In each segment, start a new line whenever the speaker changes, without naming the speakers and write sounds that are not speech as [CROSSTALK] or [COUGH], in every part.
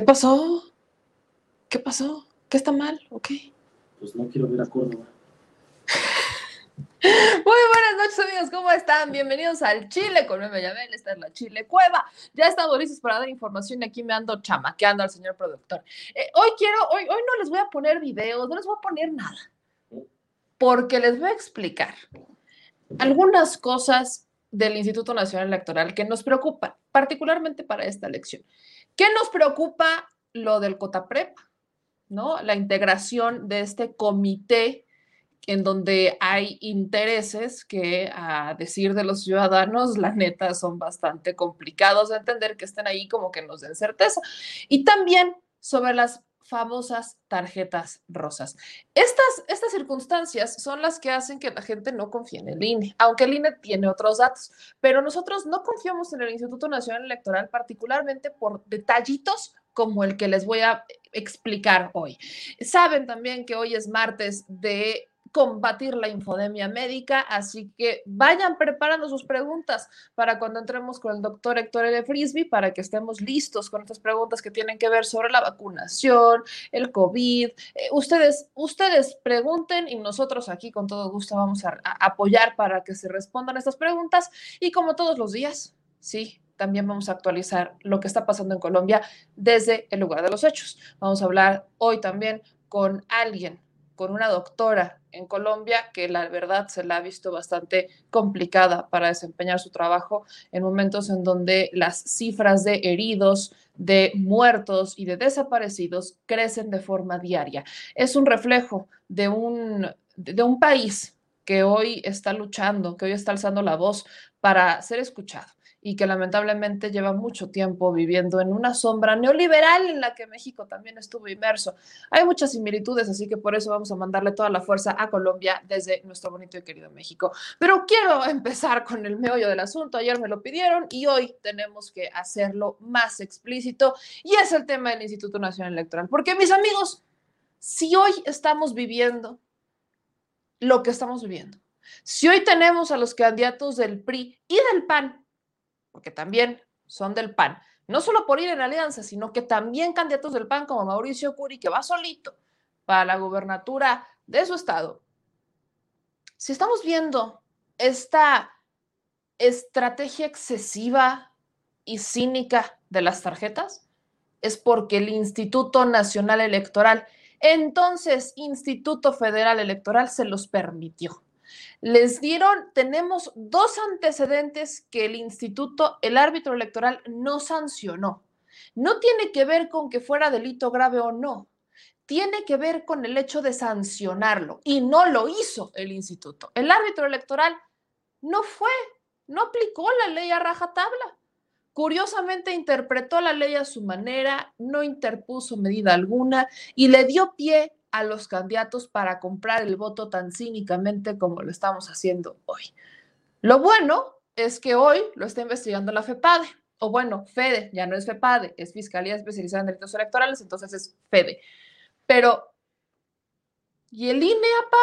¿Qué pasó? ¿Qué pasó? ¿Qué está mal? ¿O qué?
Pues no quiero ver a Córdoba. [LAUGHS]
Muy buenas noches amigos, ¿cómo están? Bienvenidos al Chile con Meme Yamel, esta es la Chile Cueva. Ya estamos listos para dar información y aquí me ando chamaqueando al señor productor. Eh, hoy quiero, hoy, hoy no les voy a poner videos, no les voy a poner nada, porque les voy a explicar algunas cosas del Instituto Nacional Electoral que nos preocupan, particularmente para esta elección. ¿Qué nos preocupa lo del COTAPREP? ¿No? La integración de este comité en donde hay intereses que, a decir de los ciudadanos, la neta son bastante complicados de entender que estén ahí como que nos den certeza. Y también sobre las famosas tarjetas rosas. Estas, estas circunstancias son las que hacen que la gente no confíe en el INE, aunque el INE tiene otros datos, pero nosotros no confiamos en el Instituto Nacional Electoral, particularmente por detallitos como el que les voy a explicar hoy. Saben también que hoy es martes de combatir la infodemia médica, así que vayan preparando sus preguntas para cuando entremos con el doctor Héctor L. Frisby, para que estemos listos con estas preguntas que tienen que ver sobre la vacunación, el COVID. Eh, ustedes, ustedes pregunten y nosotros aquí con todo gusto vamos a, a apoyar para que se respondan estas preguntas y como todos los días, sí, también vamos a actualizar lo que está pasando en Colombia desde el lugar de los hechos. Vamos a hablar hoy también con alguien con una doctora en Colombia que la verdad se la ha visto bastante complicada para desempeñar su trabajo en momentos en donde las cifras de heridos, de muertos y de desaparecidos crecen de forma diaria. Es un reflejo de un, de un país que hoy está luchando, que hoy está alzando la voz para ser escuchado y que lamentablemente lleva mucho tiempo viviendo en una sombra neoliberal en la que México también estuvo inmerso. Hay muchas similitudes, así que por eso vamos a mandarle toda la fuerza a Colombia desde nuestro bonito y querido México. Pero quiero [LAUGHS] empezar con el meollo del asunto. Ayer me lo pidieron y hoy tenemos que hacerlo más explícito y es el tema del Instituto Nacional Electoral. Porque mis amigos, si hoy estamos viviendo lo que estamos viviendo, si hoy tenemos a los candidatos del PRI y del PAN porque también son del PAN, no solo por ir en alianza, sino que también candidatos del PAN como Mauricio Curi, que va solito para la gubernatura de su estado. Si estamos viendo esta estrategia excesiva y cínica de las tarjetas, es porque el Instituto Nacional Electoral, entonces Instituto Federal Electoral, se los permitió les dieron, tenemos dos antecedentes que el instituto, el árbitro electoral no sancionó. No tiene que ver con que fuera delito grave o no, tiene que ver con el hecho de sancionarlo y no lo hizo el instituto. El árbitro electoral no fue, no aplicó la ley a rajatabla. Curiosamente interpretó la ley a su manera, no interpuso medida alguna y le dio pie a los candidatos para comprar el voto tan cínicamente como lo estamos haciendo hoy. Lo bueno es que hoy lo está investigando la FEPADE, o bueno, FEDE, ya no es FEPADE, es Fiscalía Especializada en Delitos Electorales, entonces es FEDE. Pero, ¿y el INE, apa?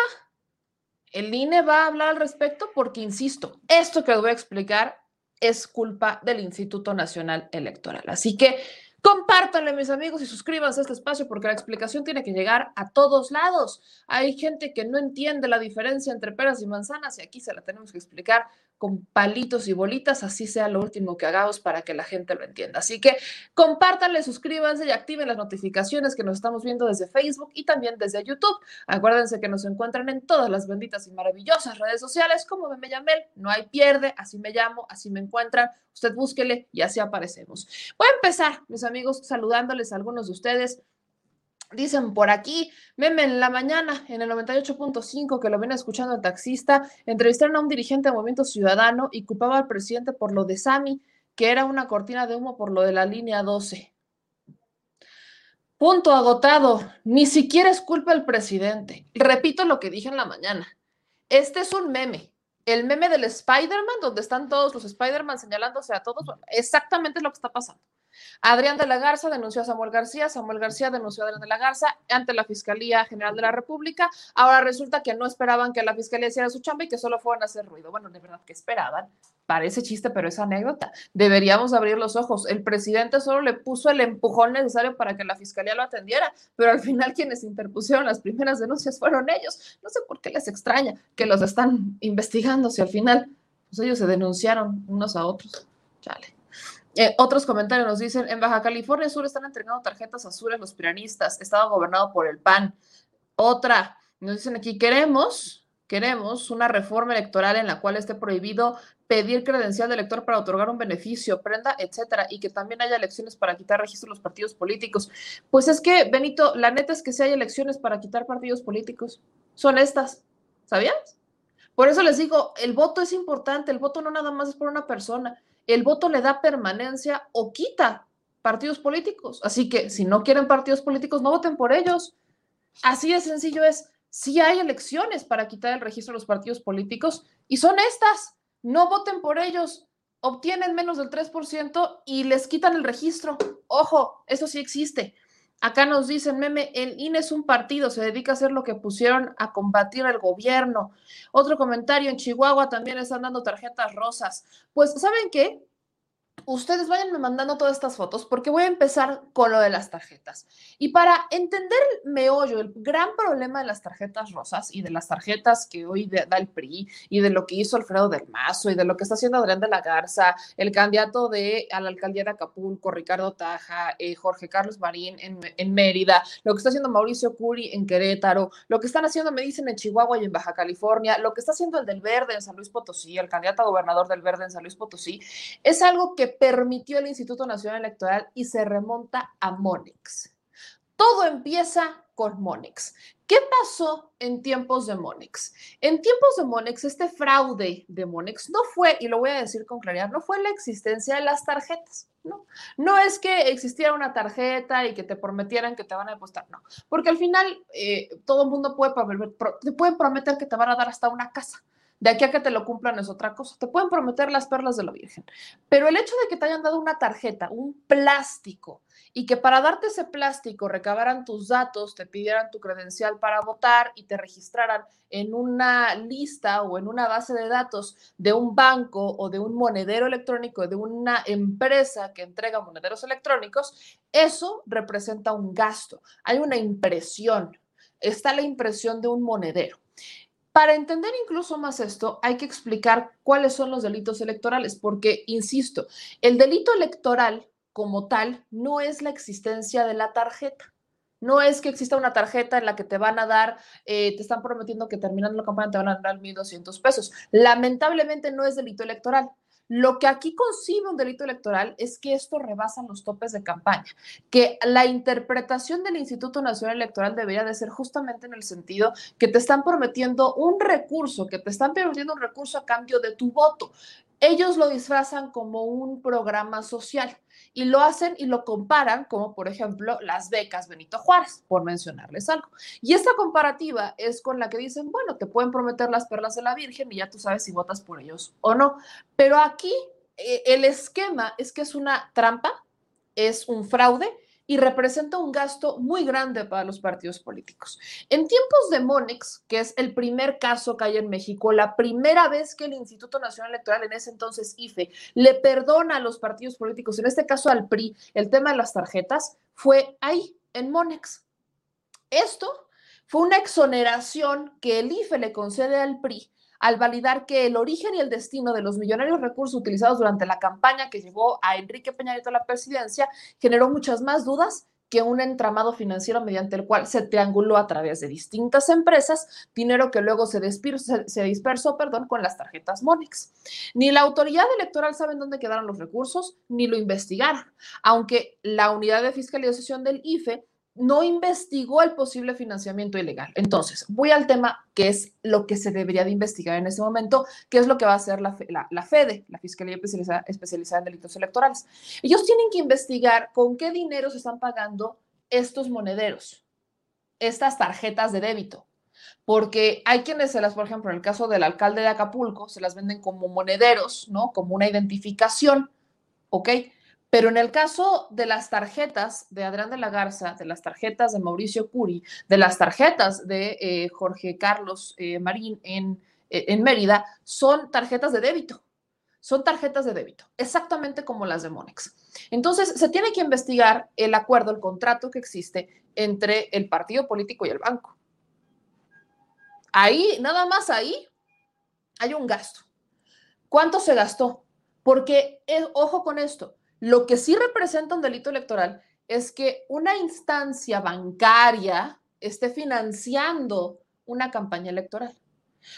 El INE va a hablar al respecto porque, insisto, esto que voy a explicar es culpa del Instituto Nacional Electoral. Así que Compártanle, mis amigos, y suscríbanse a este espacio porque la explicación tiene que llegar a todos lados. Hay gente que no entiende la diferencia entre peras y manzanas y aquí se la tenemos que explicar con palitos y bolitas, así sea lo último que hagamos para que la gente lo entienda. Así que compártanle, suscríbanse y activen las notificaciones que nos estamos viendo desde Facebook y también desde YouTube. Acuérdense que nos encuentran en todas las benditas y maravillosas redes sociales como me Yamel, no hay pierde, así me llamo, así me encuentran, usted búsquele y así aparecemos. Voy a empezar, mis amigos, saludándoles a algunos de ustedes. Dicen por aquí, meme en la mañana, en el 98.5, que lo viene escuchando el taxista, entrevistaron a un dirigente de Movimiento Ciudadano y culpaba al presidente por lo de Sami, que era una cortina de humo por lo de la línea 12. Punto agotado. Ni siquiera es culpa del presidente. Repito lo que dije en la mañana. Este es un meme. El meme del Spider-Man, donde están todos los Spider-Man señalándose a todos, exactamente lo que está pasando. Adrián de la Garza denunció a Samuel García, Samuel García denunció a Adrián de la Garza ante la Fiscalía General de la República. Ahora resulta que no esperaban que la Fiscalía hiciera su chamba y que solo fueran a hacer ruido. Bueno, de verdad que esperaban. Parece chiste, pero es anécdota. Deberíamos abrir los ojos. El presidente solo le puso el empujón necesario para que la Fiscalía lo atendiera, pero al final quienes interpusieron las primeras denuncias fueron ellos. No sé por qué les extraña que los están investigando si al final pues ellos se denunciaron unos a otros. Chale. Eh, otros comentarios nos dicen, en Baja California Sur están entregando tarjetas azules los piranistas, estado gobernado por el PAN. Otra, nos dicen aquí, queremos, queremos una reforma electoral en la cual esté prohibido pedir credencial de elector para otorgar un beneficio, prenda, etcétera, y que también haya elecciones para quitar registro de los partidos políticos. Pues es que, Benito, la neta es que si hay elecciones para quitar partidos políticos, son estas, ¿sabías? Por eso les digo, el voto es importante, el voto no nada más es por una persona el voto le da permanencia o quita partidos políticos. Así que si no quieren partidos políticos, no voten por ellos. Así de sencillo es. Si hay elecciones para quitar el registro de los partidos políticos y son estas, no voten por ellos. Obtienen menos del 3% y les quitan el registro. Ojo, eso sí existe. Acá nos dicen, meme, el INE es un partido, se dedica a hacer lo que pusieron a combatir al gobierno. Otro comentario, en Chihuahua también están dando tarjetas rosas. Pues, ¿saben qué? Ustedes vayan mandando todas estas fotos porque voy a empezar con lo de las tarjetas. Y para entender el meollo, el gran problema de las tarjetas rosas y de las tarjetas que hoy da el PRI y de lo que hizo Alfredo del Mazo y de lo que está haciendo Adrián de la Garza, el candidato de a la alcaldía de Acapulco, Ricardo Taja, eh, Jorge Carlos Marín en, en, Mérida, lo que está haciendo Mauricio Curi en Querétaro, lo que están haciendo, me dicen, en Chihuahua y en Baja California, lo que está haciendo el del Verde en San Luis Potosí, el candidato a gobernador del Verde en San Luis Potosí, es algo que permitió el Instituto Nacional Electoral y se remonta a Monex. Todo empieza con Monex. ¿Qué pasó en tiempos de Monex? En tiempos de Monex, este fraude de Monex no fue, y lo voy a decir con claridad, no fue la existencia de las tarjetas, ¿no? No es que existiera una tarjeta y que te prometieran que te van a depositar, no, porque al final eh, todo el mundo puede, te pueden prometer que te van a dar hasta una casa. De aquí a que te lo cumplan es otra cosa. Te pueden prometer las perlas de la Virgen. Pero el hecho de que te hayan dado una tarjeta, un plástico, y que para darte ese plástico recabaran tus datos, te pidieran tu credencial para votar y te registraran en una lista o en una base de datos de un banco o de un monedero electrónico, de una empresa que entrega monederos electrónicos, eso representa un gasto. Hay una impresión. Está la impresión de un monedero. Para entender incluso más esto, hay que explicar cuáles son los delitos electorales, porque, insisto, el delito electoral como tal no es la existencia de la tarjeta. No es que exista una tarjeta en la que te van a dar, eh, te están prometiendo que terminando la campaña te van a dar 1.200 pesos. Lamentablemente no es delito electoral. Lo que aquí concibe un delito electoral es que esto rebasa los topes de campaña, que la interpretación del Instituto Nacional Electoral debería de ser justamente en el sentido que te están prometiendo un recurso, que te están prometiendo un recurso a cambio de tu voto. Ellos lo disfrazan como un programa social y lo hacen y lo comparan como, por ejemplo, las becas Benito Juárez, por mencionarles algo. Y esta comparativa es con la que dicen, bueno, te pueden prometer las perlas de la Virgen y ya tú sabes si votas por ellos o no. Pero aquí eh, el esquema es que es una trampa, es un fraude y representa un gasto muy grande para los partidos políticos. En tiempos de Monex, que es el primer caso que hay en México, la primera vez que el Instituto Nacional Electoral, en ese entonces IFE, le perdona a los partidos políticos, en este caso al PRI, el tema de las tarjetas, fue ahí, en Monex. Esto fue una exoneración que el IFE le concede al PRI al validar que el origen y el destino de los millonarios recursos utilizados durante la campaña que llevó a Enrique Peña Nieto a la presidencia generó muchas más dudas que un entramado financiero mediante el cual se trianguló a través de distintas empresas dinero que luego se, dispersó, con las tarjetas Monex. Ni la autoridad electoral sabe dónde quedaron los recursos, ni lo investigaron, aunque la unidad de fiscalización del IFE no investigó el posible financiamiento ilegal. Entonces, voy al tema que es lo que se debería de investigar en ese momento, que es lo que va a hacer la, la, FEDE, la Fiscalía especializada, especializada en Delitos Electorales. Ellos tienen que investigar con qué dinero se están pagando estos monederos, estas tarjetas de débito. Porque hay quienes se las, por ejemplo, en el caso del alcalde de Acapulco, se las venden como monederos, ¿no? Como una identificación, ¿ok? Pero en el caso de las tarjetas de Adrián de la Garza, de las tarjetas de Mauricio Curi, de las tarjetas de eh, Jorge Carlos eh, Marín en, eh, en Mérida, son tarjetas de débito. Son tarjetas de débito, exactamente como las de Monex. Entonces, se tiene que investigar el acuerdo, el contrato que existe entre el partido político y el banco. Ahí, nada más ahí, hay un gasto. ¿Cuánto se gastó? Porque, ojo con esto, lo que sí representa un delito electoral es que una instancia bancaria esté financiando una campaña electoral.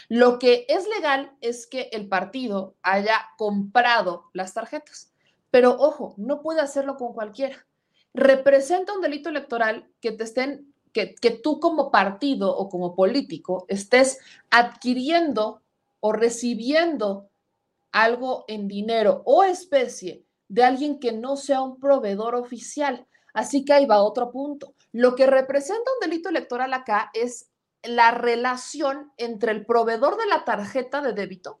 Lo que es legal es que el partido haya comprado las tarjetas, pero ojo, no puede hacerlo con cualquiera. Representa un delito electoral que te estén, que, que tú como partido o como político estés adquiriendo o recibiendo algo en dinero o especie de alguien que no sea un proveedor oficial. Así que ahí va otro punto. Lo que representa un delito electoral acá es la relación entre el proveedor de la tarjeta de débito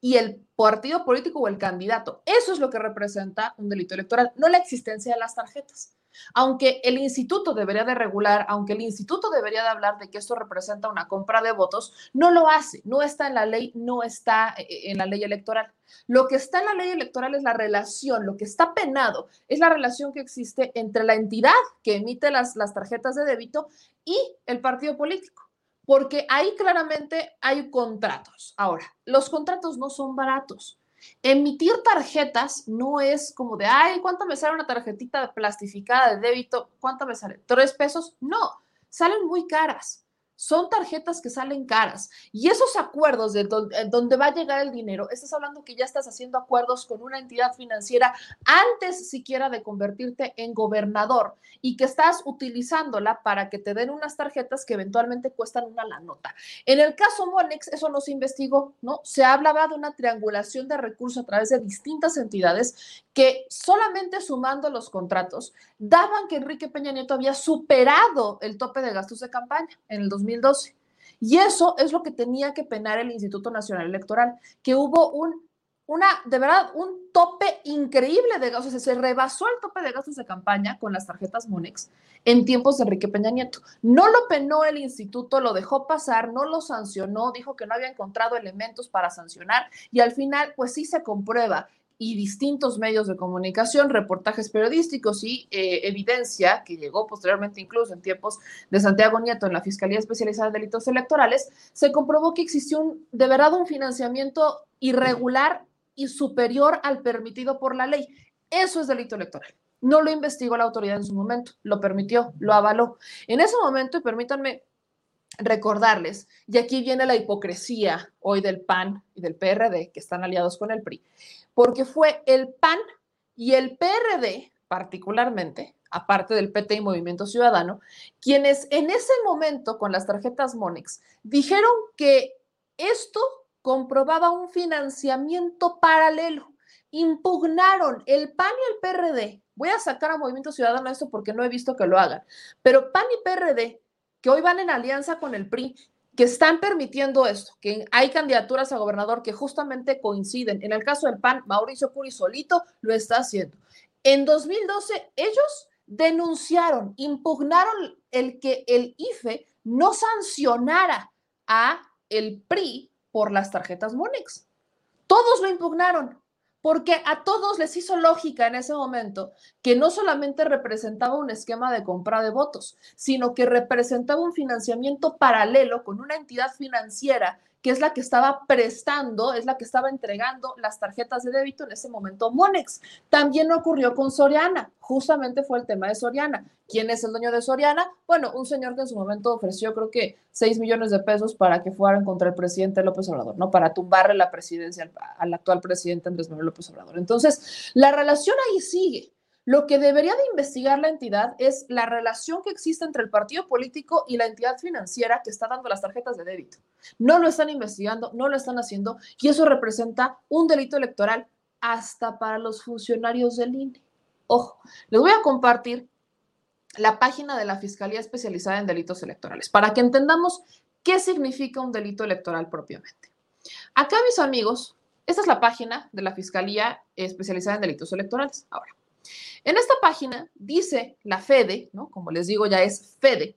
y el partido político o el candidato. Eso es lo que representa un delito electoral, no la existencia de las tarjetas. Aunque el instituto debería de regular, aunque el instituto debería de hablar de que esto representa una compra de votos, no lo hace, no está en la ley, no está eh, en la ley electoral. Lo que está en la ley electoral es la relación, lo que está penado es la relación que existe entre la entidad que emite las, las tarjetas de débito y el partido político porque ahí claramente hay contratos. Ahora, los contratos no son baratos. Emitir tarjetas no es como de, ay, ¿cuánto me sale una tarjetita plastificada de débito? ¿Cuánto me sale? ¿Tres pesos? No, salen muy caras son tarjetas que salen caras. Y esos acuerdos de donde, va a llegar el dinero, estás hablando que ya estás haciendo acuerdos con una entidad financiera antes siquiera de convertirte en gobernador y que estás utilizándola para que te den unas tarjetas que eventualmente cuestan una la nota. En el caso Monex, eso no se investigó, ¿no? Se hablaba de una triangulación de recursos a través de distintas entidades que solamente sumando los contratos daban que Enrique Peña Nieto había superado el tope de gastos de campaña en el 2012. Y eso es lo que tenía que penar el Instituto Nacional Electoral, que hubo un, una, de verdad, un tope increíble de gastos, se rebasó el tope de gastos de campaña con las tarjetas Monex en tiempos de Enrique Peña Nieto. No lo penó el instituto, lo dejó pasar, no lo sancionó, dijo que no había encontrado elementos para sancionar y al final, pues sí se comprueba y distintos medios de comunicación, reportajes periodísticos y eh, evidencia que llegó posteriormente incluso en tiempos de Santiago Nieto en la Fiscalía Especializada en Delitos Electorales, se comprobó que existió un, de verdad un financiamiento irregular y superior al permitido por la ley. Eso es delito electoral. No lo investigó la autoridad en su momento, lo permitió, lo avaló. En ese momento, y permítanme recordarles, y aquí viene la hipocresía hoy del PAN y del PRD, que están aliados con el PRI, porque fue el PAN y el PRD particularmente, aparte del PT y Movimiento Ciudadano, quienes en ese momento con las tarjetas Monex dijeron que esto comprobaba un financiamiento paralelo. Impugnaron el PAN y el PRD. Voy a sacar a Movimiento Ciudadano esto porque no he visto que lo hagan, pero PAN y PRD, que hoy van en alianza con el PRI, que están permitiendo esto, que hay candidaturas a gobernador que justamente coinciden. En el caso del PAN, Mauricio Curi solito lo está haciendo. En 2012, ellos denunciaron, impugnaron el que el IFE no sancionara a el PRI por las tarjetas Monex. Todos lo impugnaron porque a todos les hizo lógica en ese momento que no solamente representaba un esquema de compra de votos, sino que representaba un financiamiento paralelo con una entidad financiera que es la que estaba prestando, es la que estaba entregando las tarjetas de débito en ese momento Monex. También ocurrió con Soriana, justamente fue el tema de Soriana. ¿Quién es el dueño de Soriana? Bueno, un señor que en su momento ofreció creo que 6 millones de pesos para que fueran contra el presidente López Obrador, ¿no? Para tumbarle la presidencia al, al actual presidente Andrés Manuel López Obrador. Entonces, la relación ahí sigue. Lo que debería de investigar la entidad es la relación que existe entre el partido político y la entidad financiera que está dando las tarjetas de débito. No lo están investigando, no lo están haciendo y eso representa un delito electoral hasta para los funcionarios del INE. Ojo, les voy a compartir la página de la Fiscalía Especializada en Delitos Electorales para que entendamos qué significa un delito electoral propiamente. Acá, mis amigos, esta es la página de la Fiscalía Especializada en Delitos Electorales. Ahora, en esta página dice la FEDE, ¿no? Como les digo, ya es FEDE,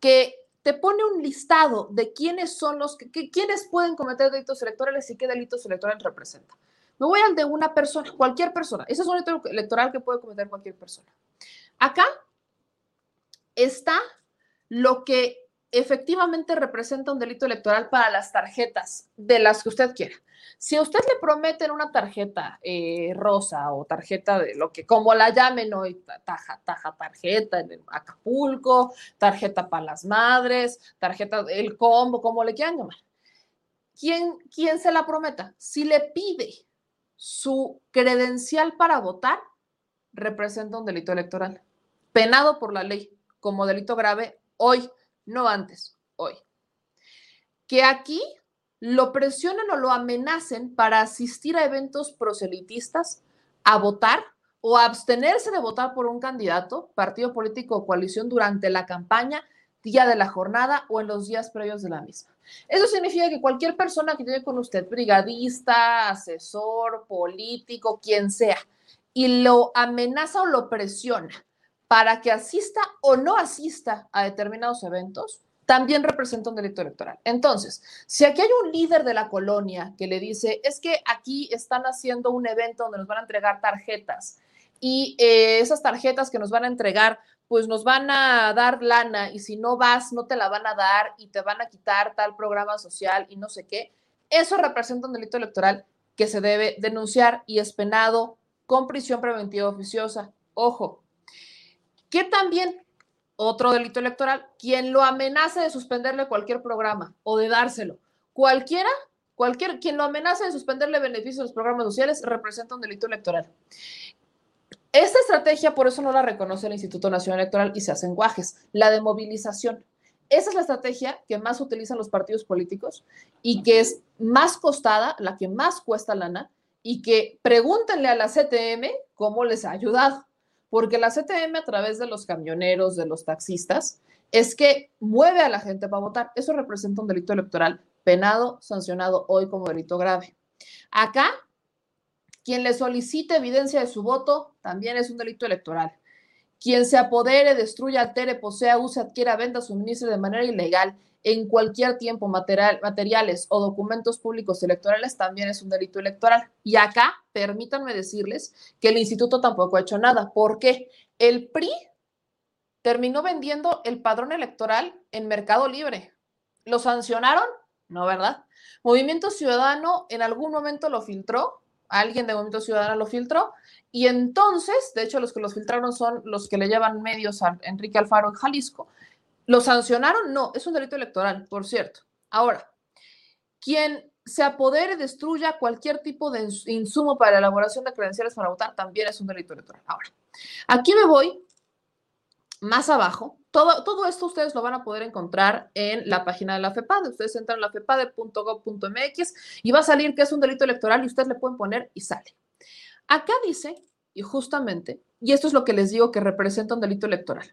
que te pone un listado de quiénes son los que, quiénes pueden cometer delitos electorales y qué delitos electorales representa. Me voy al de una persona, cualquier persona. Ese es un delito electoral que puede cometer cualquier persona. Acá está lo que efectivamente representa un delito electoral para las tarjetas de las que usted quiera. Si a usted le prometen una tarjeta eh, rosa o tarjeta de lo que, como la llamen hoy, taja, taja tarjeta en Acapulco, tarjeta para las madres, tarjeta el combo, como le quieran llamar. ¿Quién, ¿Quién se la prometa? Si le pide su credencial para votar, representa un delito electoral, penado por la ley como delito grave hoy no antes, hoy. Que aquí lo presionen o lo amenacen para asistir a eventos proselitistas, a votar o abstenerse de votar por un candidato, partido político o coalición durante la campaña, día de la jornada o en los días previos de la misma. Eso significa que cualquier persona que llegue con usted, brigadista, asesor, político, quien sea, y lo amenaza o lo presiona para que asista o no asista a determinados eventos, también representa un delito electoral. Entonces, si aquí hay un líder de la colonia que le dice, es que aquí están haciendo un evento donde nos van a entregar tarjetas y eh, esas tarjetas que nos van a entregar, pues nos van a dar lana y si no vas, no te la van a dar y te van a quitar tal programa social y no sé qué, eso representa un delito electoral que se debe denunciar y es penado con prisión preventiva oficiosa. Ojo, que también otro delito electoral, quien lo amenace de suspenderle cualquier programa o de dárselo, cualquiera, cualquier, quien lo amenace de suspenderle beneficios a los programas sociales representa un delito electoral. Esta estrategia, por eso no la reconoce el Instituto Nacional Electoral y se hacen guajes, la de movilización. Esa es la estrategia que más utilizan los partidos políticos y que es más costada, la que más cuesta lana, y que pregúntenle a la CTM cómo les ha ayudado porque la CTM a través de los camioneros, de los taxistas, es que mueve a la gente para votar. Eso representa un delito electoral penado, sancionado hoy como delito grave. Acá, quien le solicite evidencia de su voto también es un delito electoral. Quien se apodere, destruya, altere, posea, use, adquiera, venda, suministre de manera ilegal en cualquier tiempo material, materiales o documentos públicos electorales también es un delito electoral. Y acá, permítanme decirles que el instituto tampoco ha hecho nada. ¿Por qué? El PRI terminó vendiendo el padrón electoral en Mercado Libre. ¿Lo sancionaron? No, ¿verdad? Movimiento Ciudadano en algún momento lo filtró, alguien de Movimiento Ciudadano lo filtró, y entonces, de hecho, los que los filtraron son los que le llevan medios a Enrique Alfaro en Jalisco, ¿Lo sancionaron? No, es un delito electoral, por cierto. Ahora, quien se apodere, destruya cualquier tipo de insumo para la elaboración de credenciales para votar también es un delito electoral. Ahora, aquí me voy más abajo. Todo, todo esto ustedes lo van a poder encontrar en la página de la FEPADE. Ustedes entran a la fepade.gov.mx y va a salir que es un delito electoral y ustedes le pueden poner y sale. Acá dice, y justamente, y esto es lo que les digo que representa un delito electoral.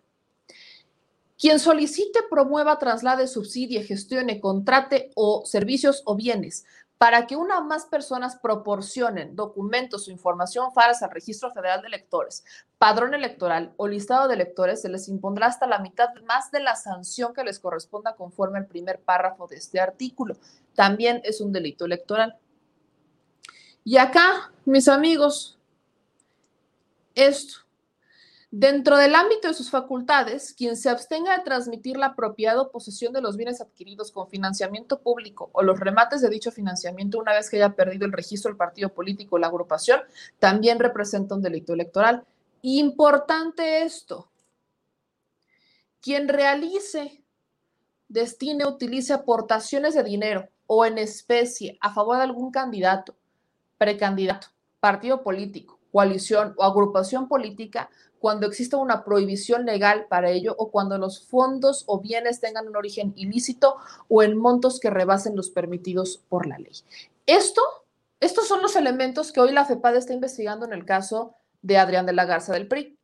Quien solicite, promueva, traslade, subsidie, gestione, contrate o servicios o bienes para que una o más personas proporcionen documentos o información falsa al Registro Federal de Electores, padrón electoral o listado de electores, se les impondrá hasta la mitad más de la sanción que les corresponda conforme al primer párrafo de este artículo. También es un delito electoral. Y acá, mis amigos, esto Dentro del ámbito de sus facultades, quien se abstenga de transmitir la propiedad o posesión de los bienes adquiridos con financiamiento público o los remates de dicho financiamiento una vez que haya perdido el registro del partido político o la agrupación, también representa un delito electoral. Importante esto. Quien realice, destine, utilice aportaciones de dinero o en especie a favor de algún candidato, precandidato, partido político, coalición o agrupación política cuando exista una prohibición legal para ello o cuando los fondos o bienes tengan un origen ilícito o en montos que rebasen los permitidos por la ley. Esto, estos son los elementos que hoy la FEPAD está investigando en el caso de Adrián de la Garza del PRI.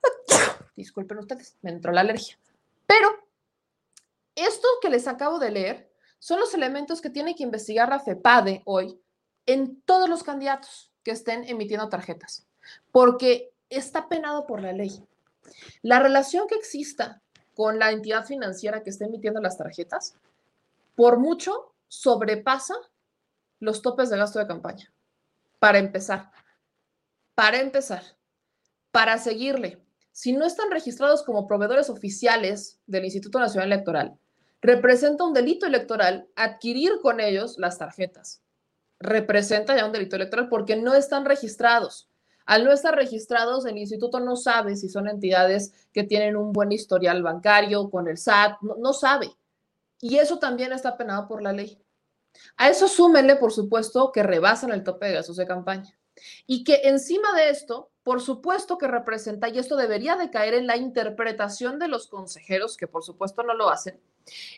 [COUGHS] Disculpen ustedes, me entró la alergia. Pero esto que les acabo de leer son los elementos que tiene que investigar la FEPADE hoy en todos los candidatos que estén emitiendo tarjetas, porque está penado por la ley. La relación que exista con la entidad financiera que está emitiendo las tarjetas, por mucho sobrepasa los topes de gasto de campaña. Para empezar, para empezar, para seguirle, si no están registrados como proveedores oficiales del Instituto Nacional Electoral, representa un delito electoral adquirir con ellos las tarjetas. Representa ya un delito electoral porque no están registrados. Al no estar registrados, el instituto no sabe si son entidades que tienen un buen historial bancario con el SAT, no, sabe. Y eso también está penado por la ley. A eso súmenle, por supuesto, que rebasan el tope de gastos de campaña. Y que encima de esto, por supuesto que representa, y esto debería de caer en la interpretación de los consejeros, que por supuesto no lo hacen,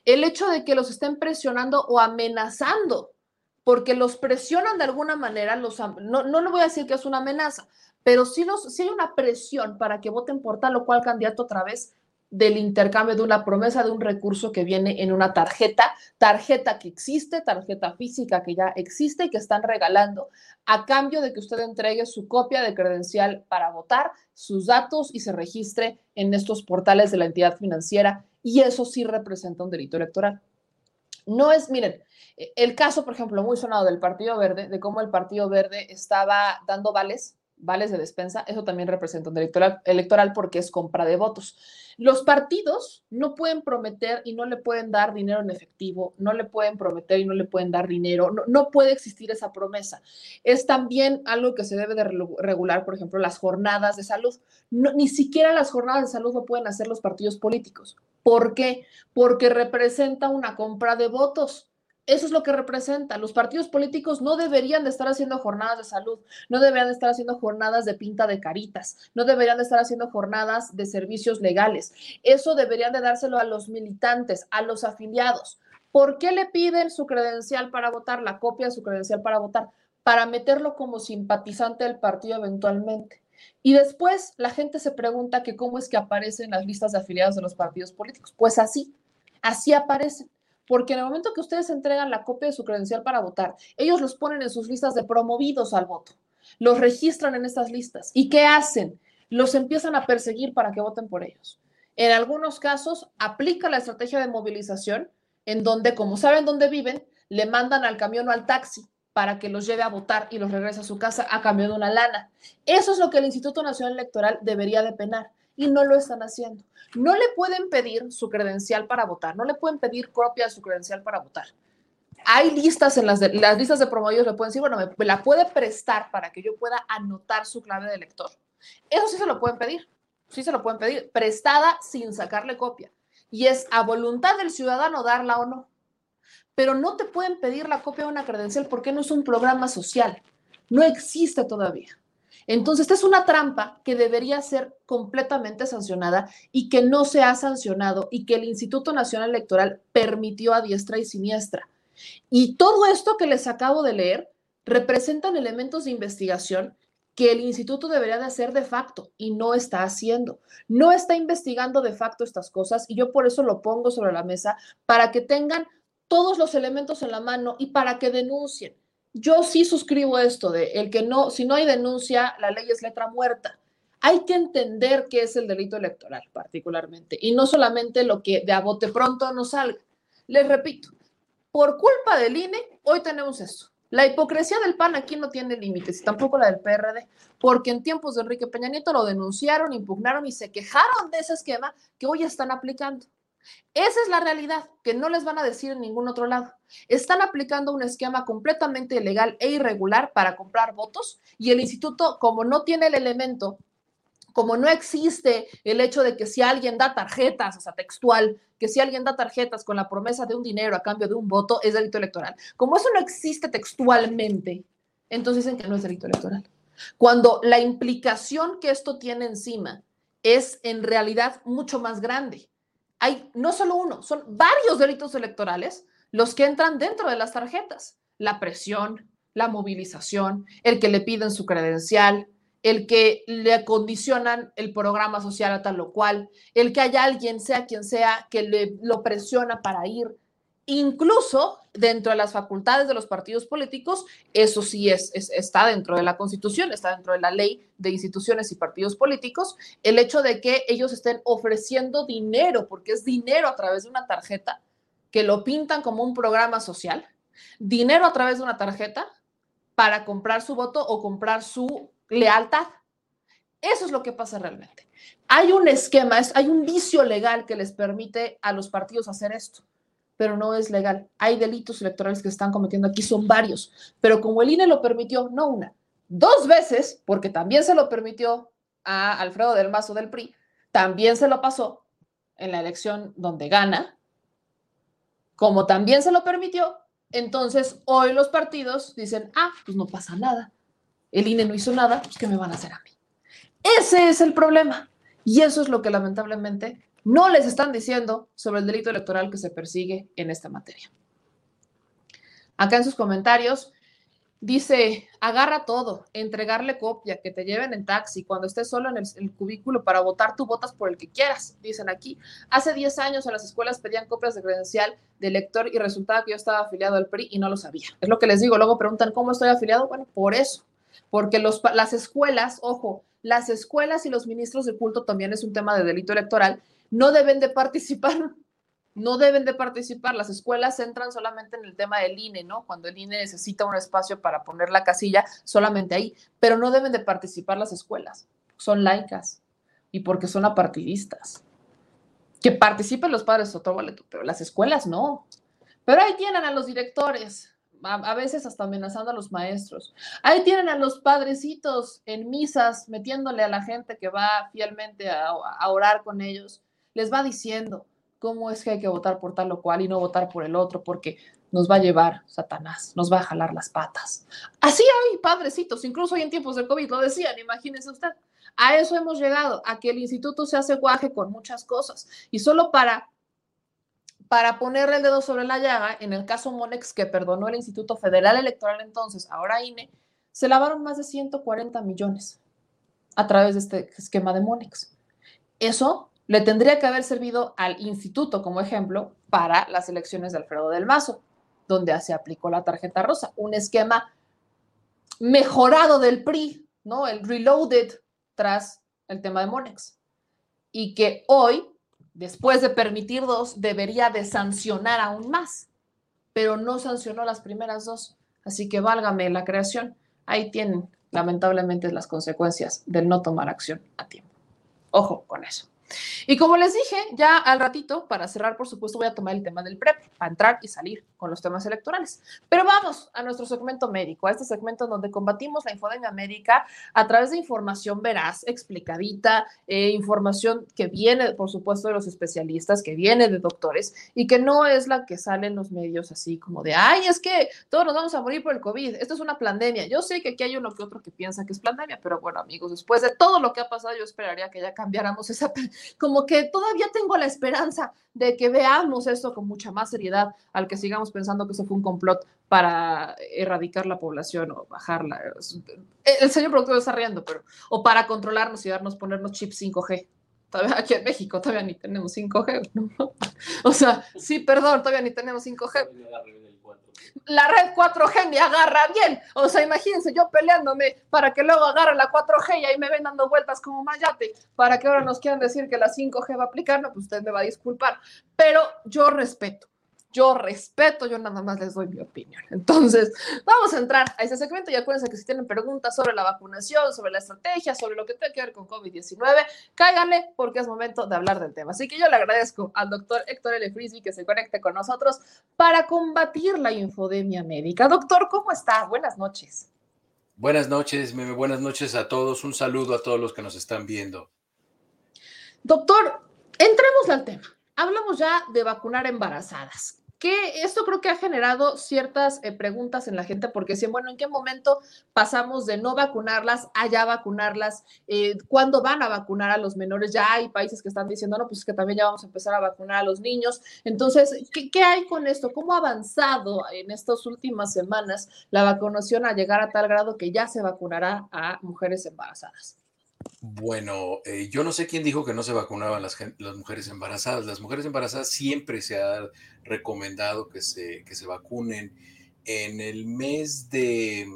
el hecho de que los estén presionando o amenazando porque los presionan de alguna manera, los, no, no le voy a decir que es una amenaza, pero sí, los, hay una presión para que voten por tal o cual candidato a través del intercambio de una promesa de un recurso que viene en una tarjeta, tarjeta que existe, tarjeta física que ya existe y que están regalando a cambio de que usted entregue su copia de credencial para votar, sus datos y se registre en estos portales de la entidad financiera y eso sí representa un delito electoral. No es, miren, e, el caso, por ejemplo, muy sonado del Partido Verde, de cómo el Partido Verde estaba dando vales, vales de despensa, eso también representa un electoral porque es compra de votos. Los partidos no pueden prometer y no le pueden dar dinero en efectivo, no le pueden prometer y no le pueden dar dinero, no, puede existir esa promesa. Es también algo que se debe de regular, por ejemplo, las jornadas de salud. ni siquiera las jornadas de salud lo pueden hacer los partidos políticos. ¿Por qué? Porque representa una compra de votos. Eso es lo que representa. Los partidos políticos no deberían de estar haciendo jornadas de salud, no deberían de estar haciendo jornadas de pinta de caritas, no deberían de estar haciendo jornadas de servicios legales. Eso deberían de dárselo a los militantes, a los afiliados. ¿Por qué le piden su credencial para votar, la copia de su credencial para votar? Para meterlo como simpatizante del partido eventualmente. Y después la gente se pregunta que cómo es que aparecen las listas de afiliados de los partidos políticos. Pues así, así aparecen. Porque en el momento que ustedes entregan la copia de su credencial para votar, ellos los ponen en sus listas de promovidos al voto. Los registran en estas listas. ¿Y qué hacen? Los empiezan a perseguir para que voten por ellos. En algunos casos, aplica la estrategia de movilización, en donde, como saben dónde viven, le mandan al camión o al taxi para que los lleve a votar y los regrese a su casa a cambio de una lana. Eso es lo que el Instituto Nacional Electoral debería de penar y no lo están haciendo. No le pueden pedir su credencial para votar, no le pueden pedir copia de su credencial para votar. Hay listas en las, las listas de promovidos, le pueden decir, bueno, me, la puede prestar para que yo pueda anotar su clave de elector. Eso sí se lo pueden pedir, sí se lo pueden pedir, prestada sin sacarle copia. Y es a voluntad del ciudadano darla o no pero no te pueden pedir la copia de una credencial porque no es un programa social. No existe todavía. Entonces, esta es una trampa que debería ser completamente sancionada y que no se ha sancionado y que el Instituto Nacional Electoral permitió a diestra y siniestra. Y todo esto que les acabo de leer representan elementos de investigación que el instituto debería de hacer de facto y no está haciendo. No está investigando de facto estas cosas y yo por eso lo pongo sobre la mesa para que tengan todos los elementos en la mano y para que denuncien. Yo sí suscribo esto de el que no, si no hay denuncia, la ley es letra muerta. Hay que entender qué es el delito electoral particularmente y no solamente lo que de a bote pronto nos salga. Les repito, por culpa del INE, hoy tenemos esto. La hipocresía del PAN aquí no tiene límites y tampoco la del PRD, porque en tiempos de Enrique Peña Nieto lo denunciaron, impugnaron y se quejaron de ese esquema que hoy están aplicando. Esa es la realidad, que no les van a decir en ningún otro lado. Están aplicando un esquema completamente ilegal e irregular para comprar votos y el instituto, como no tiene el elemento como no existe el hecho de que si alguien da tarjetas, o sea, textual, que si alguien da tarjetas con la promesa de un dinero a cambio de un voto, es delito electoral. Como eso no existe textualmente, entonces dicen que no es delito electoral. Cuando la implicación que esto tiene encima es en realidad mucho más grande. Hay no solo uno, son varios delitos electorales los que entran dentro de las tarjetas. La presión, la movilización, el que le piden su credencial, el que le condicionan el programa social a tal o cual, el que haya alguien, sea quien sea, que le, lo presiona para ir, incluso dentro de las facultades de los partidos políticos, eso sí es, está dentro de la constitución, está dentro de la ley de instituciones y partidos políticos, el hecho de que ellos estén ofreciendo dinero, porque es dinero a través de una tarjeta, que lo pintan como un programa social, dinero a través de una tarjeta para comprar su voto o comprar su lealtad. Eso es lo que pasa realmente. Hay un esquema, hay un vicio legal que les permite a los partidos hacer esto, pero no es legal. Hay delitos electorales que se están cometiendo aquí, son varios, pero como el INE lo permitió, no una, dos veces, porque también se lo permitió a Alfredo del Mazo del PRI, también se lo pasó en la elección donde gana, como también se lo permitió, entonces hoy los partidos dicen, ah, pues no pasa nada el INE no hizo nada, pues ¿qué me van a hacer a mí? Ese es el problema. Y eso es lo que lamentablemente no les están diciendo sobre el delito electoral que se persigue en esta materia. Acá en sus comentarios dice, agarra todo, entregarle copia, que te lleven en taxi, cuando estés solo en el, cubículo para votar, tú votas por el que quieras, dicen aquí. Hace 10 años en las escuelas pedían copias de credencial de lector y resultaba que yo estaba afiliado al PRI y no lo sabía. Es lo que les digo, luego preguntan, ¿cómo estoy afiliado? Bueno, por eso, porque las escuelas, ojo, las escuelas y los ministros de culto también es un tema de delito electoral, no deben de participar, no deben de participar. Las escuelas entran solamente en el tema del INE, ¿no? Cuando el INE necesita un espacio para poner la casilla, solamente ahí, pero no deben de participar las escuelas, son laicas y porque son apartidistas. Que participen los padres, otro boleto, pero las escuelas no. Pero ahí tienen a los directores, a, veces hasta amenazando a los maestros. Ahí tienen a los padrecitos en misas, metiéndole a la gente que va fielmente a, a orar con ellos. Les va diciendo cómo es que hay que votar por tal o cual y no votar por el otro, porque nos va a llevar Satanás, nos va a jalar las patas. Así hay padrecitos, incluso hoy en tiempos de COVID lo decían, imagínese usted. A eso hemos llegado, a que el instituto se hace guaje con muchas cosas. Y solo para para ponerle el dedo sobre la llaga, en el caso Monex, que perdonó el Instituto Federal Electoral entonces, ahora INE, se lavaron más de 140 millones a través de este esquema de Monex. Eso le tendría que haber servido al instituto como ejemplo para las elecciones de Alfredo del Mazo, donde se aplicó la tarjeta rosa, un esquema mejorado del PRI, ¿no? El reloaded tras el tema de Monex. Y que hoy después de permitir dos, debería de sancionar aún más, pero no sancionó las primeras dos. Así que válgame la creación. Ahí tienen, lamentablemente, las consecuencias de no tomar acción a tiempo. Ojo con eso. Y como les dije, ya al ratito, para cerrar, por supuesto, voy a tomar el tema del PREP, para entrar y salir con los temas electorales. Pero vamos a nuestro segmento médico, a este segmento donde combatimos la infodemia médica a través de información veraz, explicadita, eh, información que viene, por supuesto, de los especialistas, que viene de doctores y que no es la que sale en los medios así como de, ay, es que todos nos vamos a morir por el COVID, esto es una pandemia. Yo sé que aquí hay uno que otro que piensa que es pandemia, pero bueno, amigos, después de todo lo que ha pasado, yo esperaría que ya cambiáramos esa como que todavía tengo la esperanza de que veamos esto con mucha más seriedad al que sigamos pensando que eso fue un complot para erradicar la población o bajarla. El señor productor está riendo, pero o para controlarnos y darnos, ponernos chips 5G. Todavía aquí en México todavía ni tenemos 5G. [LAUGHS] O sea, sí, perdón, todavía ni tenemos 5G la red 4G me agarra bien. O sea, imagínense yo peleándome para que luego agarre la 4G y ahí me ven dando vueltas como mayate, para que ahora nos quieran decir que la 5G va a aplicar, no, pues usted me va a disculpar. Pero yo respeto, yo respeto, yo nada más les doy mi opinión. Entonces, vamos a entrar a ese segmento y acuérdense que si tienen preguntas sobre la vacunación, sobre la estrategia, sobre lo que tiene que ver con COVID-19, cáiganle porque es momento de hablar del tema. Así que yo le agradezco al doctor Héctor L. Frisby que se conecte con nosotros para combatir la infodemia médica. Doctor, ¿cómo está? Buenas noches.
Buenas noches, Meme. Buenas noches a todos. Un saludo a todos los que nos están viendo.
Doctor, entremos al tema. Hablamos ya de vacunar embarazadas que esto creo que ha generado ciertas eh, preguntas en la gente porque dicen, bueno, ¿en qué momento pasamos de no vacunarlas a ya vacunarlas? Eh, ¿Cuándo van a vacunar a los menores? Ya hay países que están diciendo, no, pues que también ya vamos a empezar a vacunar a los niños. Entonces, ¿qué, qué hay con esto? ¿Cómo ha avanzado en estas últimas semanas la vacunación a llegar a tal grado que ya se vacunará a mujeres embarazadas?
Bueno, eh, yo no sé quién dijo que no se vacunaban las, mujeres embarazadas. Las mujeres embarazadas siempre se ha recomendado que se, vacunen. En el mes de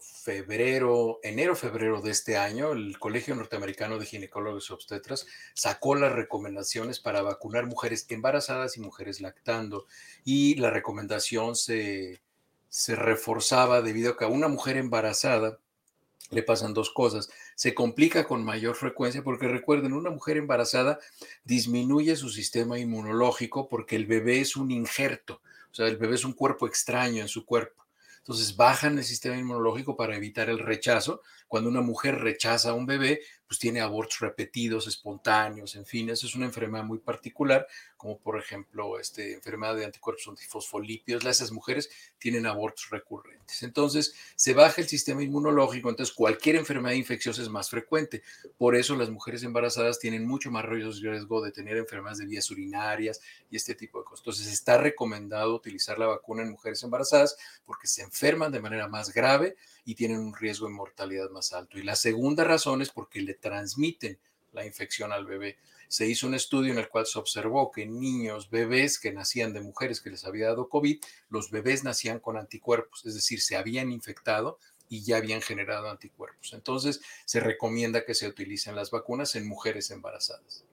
febrero, enero, febrero de este año, el Colegio Norteamericano de Ginecólogos y Obstetras sacó las recomendaciones para vacunar mujeres embarazadas y mujeres lactando. Y la recomendación se, se reforzaba debido a que una mujer embarazada, le pasan dos cosas. Se complica con mayor frecuencia porque recuerden, una mujer embarazada disminuye su sistema inmunológico porque el bebé es un injerto, o sea, el bebé es un cuerpo extraño en su cuerpo. Entonces bajan el sistema inmunológico para evitar el rechazo. Cuando una mujer rechaza a un bebé, pues tiene abortos repetidos, espontáneos, en fin, eso es una enfermedad muy particular, como por ejemplo este, enfermedad de anticuerpos antifosfolípidos. Esas mujeres tienen abortos recurrentes. Entonces se baja el sistema inmunológico, entonces cualquier enfermedad infecciosa es más frecuente. Por eso las mujeres embarazadas tienen mucho más riesgo de tener enfermedades de vías urinarias y este tipo de cosas. Entonces está recomendado utilizar la vacuna en mujeres embarazadas porque se enferman de manera más grave y tienen un riesgo de mortalidad más alto. Y la segunda razón es porque le transmiten la infección al bebé. Se hizo un estudio en el cual se observó que niños, bebés que nacían de mujeres que les había dado COVID, los bebés nacían con anticuerpos, es decir, se habían infectado y ya habían generado anticuerpos. Entonces, se recomienda que se utilicen las vacunas en mujeres embarazadas.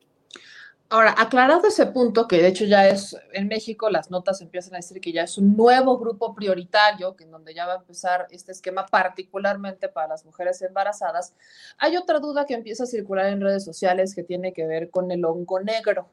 Ahora, aclarado ese punto, que de hecho ya es en México, las notas empiezan a decir que ya es un nuevo grupo prioritario, en donde ya va a empezar este esquema particularmente para las mujeres embarazadas, hay otra duda que empieza a circular en redes sociales que tiene que ver con el hongo negro.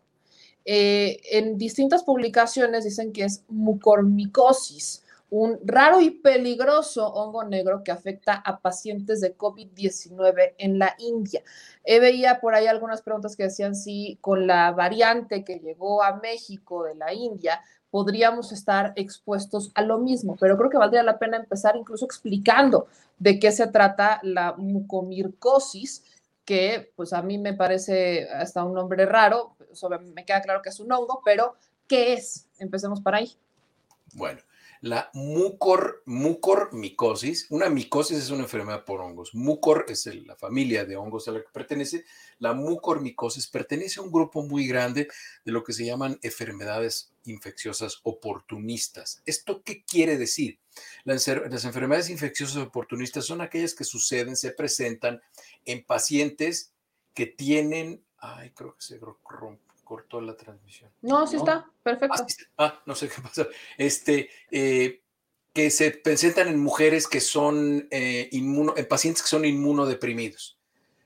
Eh, en distintas publicaciones dicen que es mucormicosis un raro y peligroso hongo negro que afecta a pacientes de COVID-19 en la India. Eh, veía por ahí algunas preguntas que decían si con la variante que llegó a México de la India podríamos estar expuestos a lo mismo, pero creo que valdría la pena empezar incluso explicando de qué se trata la mucomircosis, que pues a mí me parece hasta un nombre raro, me queda claro que es un hongo, pero ¿qué es? Empecemos por ahí.
Bueno, la mucor, mucormicosis. Una micosis es una enfermedad por hongos. Mucor es la familia de hongos a la que pertenece. La mucormicosis pertenece a un grupo muy grande de lo que se llaman enfermedades infecciosas oportunistas. ¿Esto qué quiere decir? Las, enfermedades infecciosas oportunistas son aquellas que suceden, se presentan en pacientes que tienen, ay, creo que se rompe cortó la transmisión.
No, sí está, perfecto.
Ah, ah, no sé qué pasa. Este, eh, que se presentan en mujeres que son eh, inmuno, en pacientes que son inmunodeprimidos.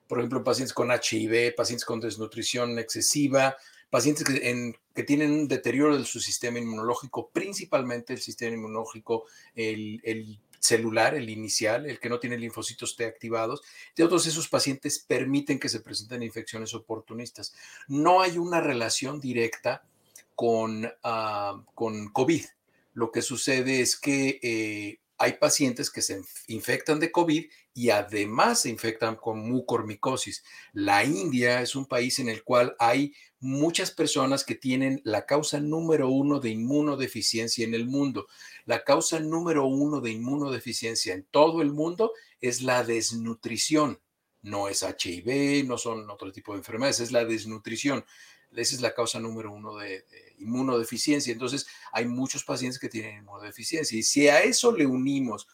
Por ejemplo, pacientes con HIV, pacientes con desnutrición excesiva, pacientes que, en, que tienen un deterioro de su sistema inmunológico, principalmente el sistema inmunológico, el, el celular, el inicial, el que no tiene linfocitos T activados, de todos esos pacientes permiten que se presenten infecciones oportunistas. No hay una relación directa con, uh, con COVID. Lo que sucede es que eh, hay pacientes que se infectan de COVID y además se infectan con mucormicosis. La India es un país en el cual hay muchas personas que tienen la causa número uno de inmunodeficiencia en el mundo. La causa número uno de inmunodeficiencia en todo el mundo es la desnutrición. No es HIV, no son otro tipo de enfermedades, es la desnutrición. Esa es la causa número uno de, de, inmunodeficiencia. Entonces, hay muchos pacientes que tienen inmunodeficiencia. Y si a eso le unimos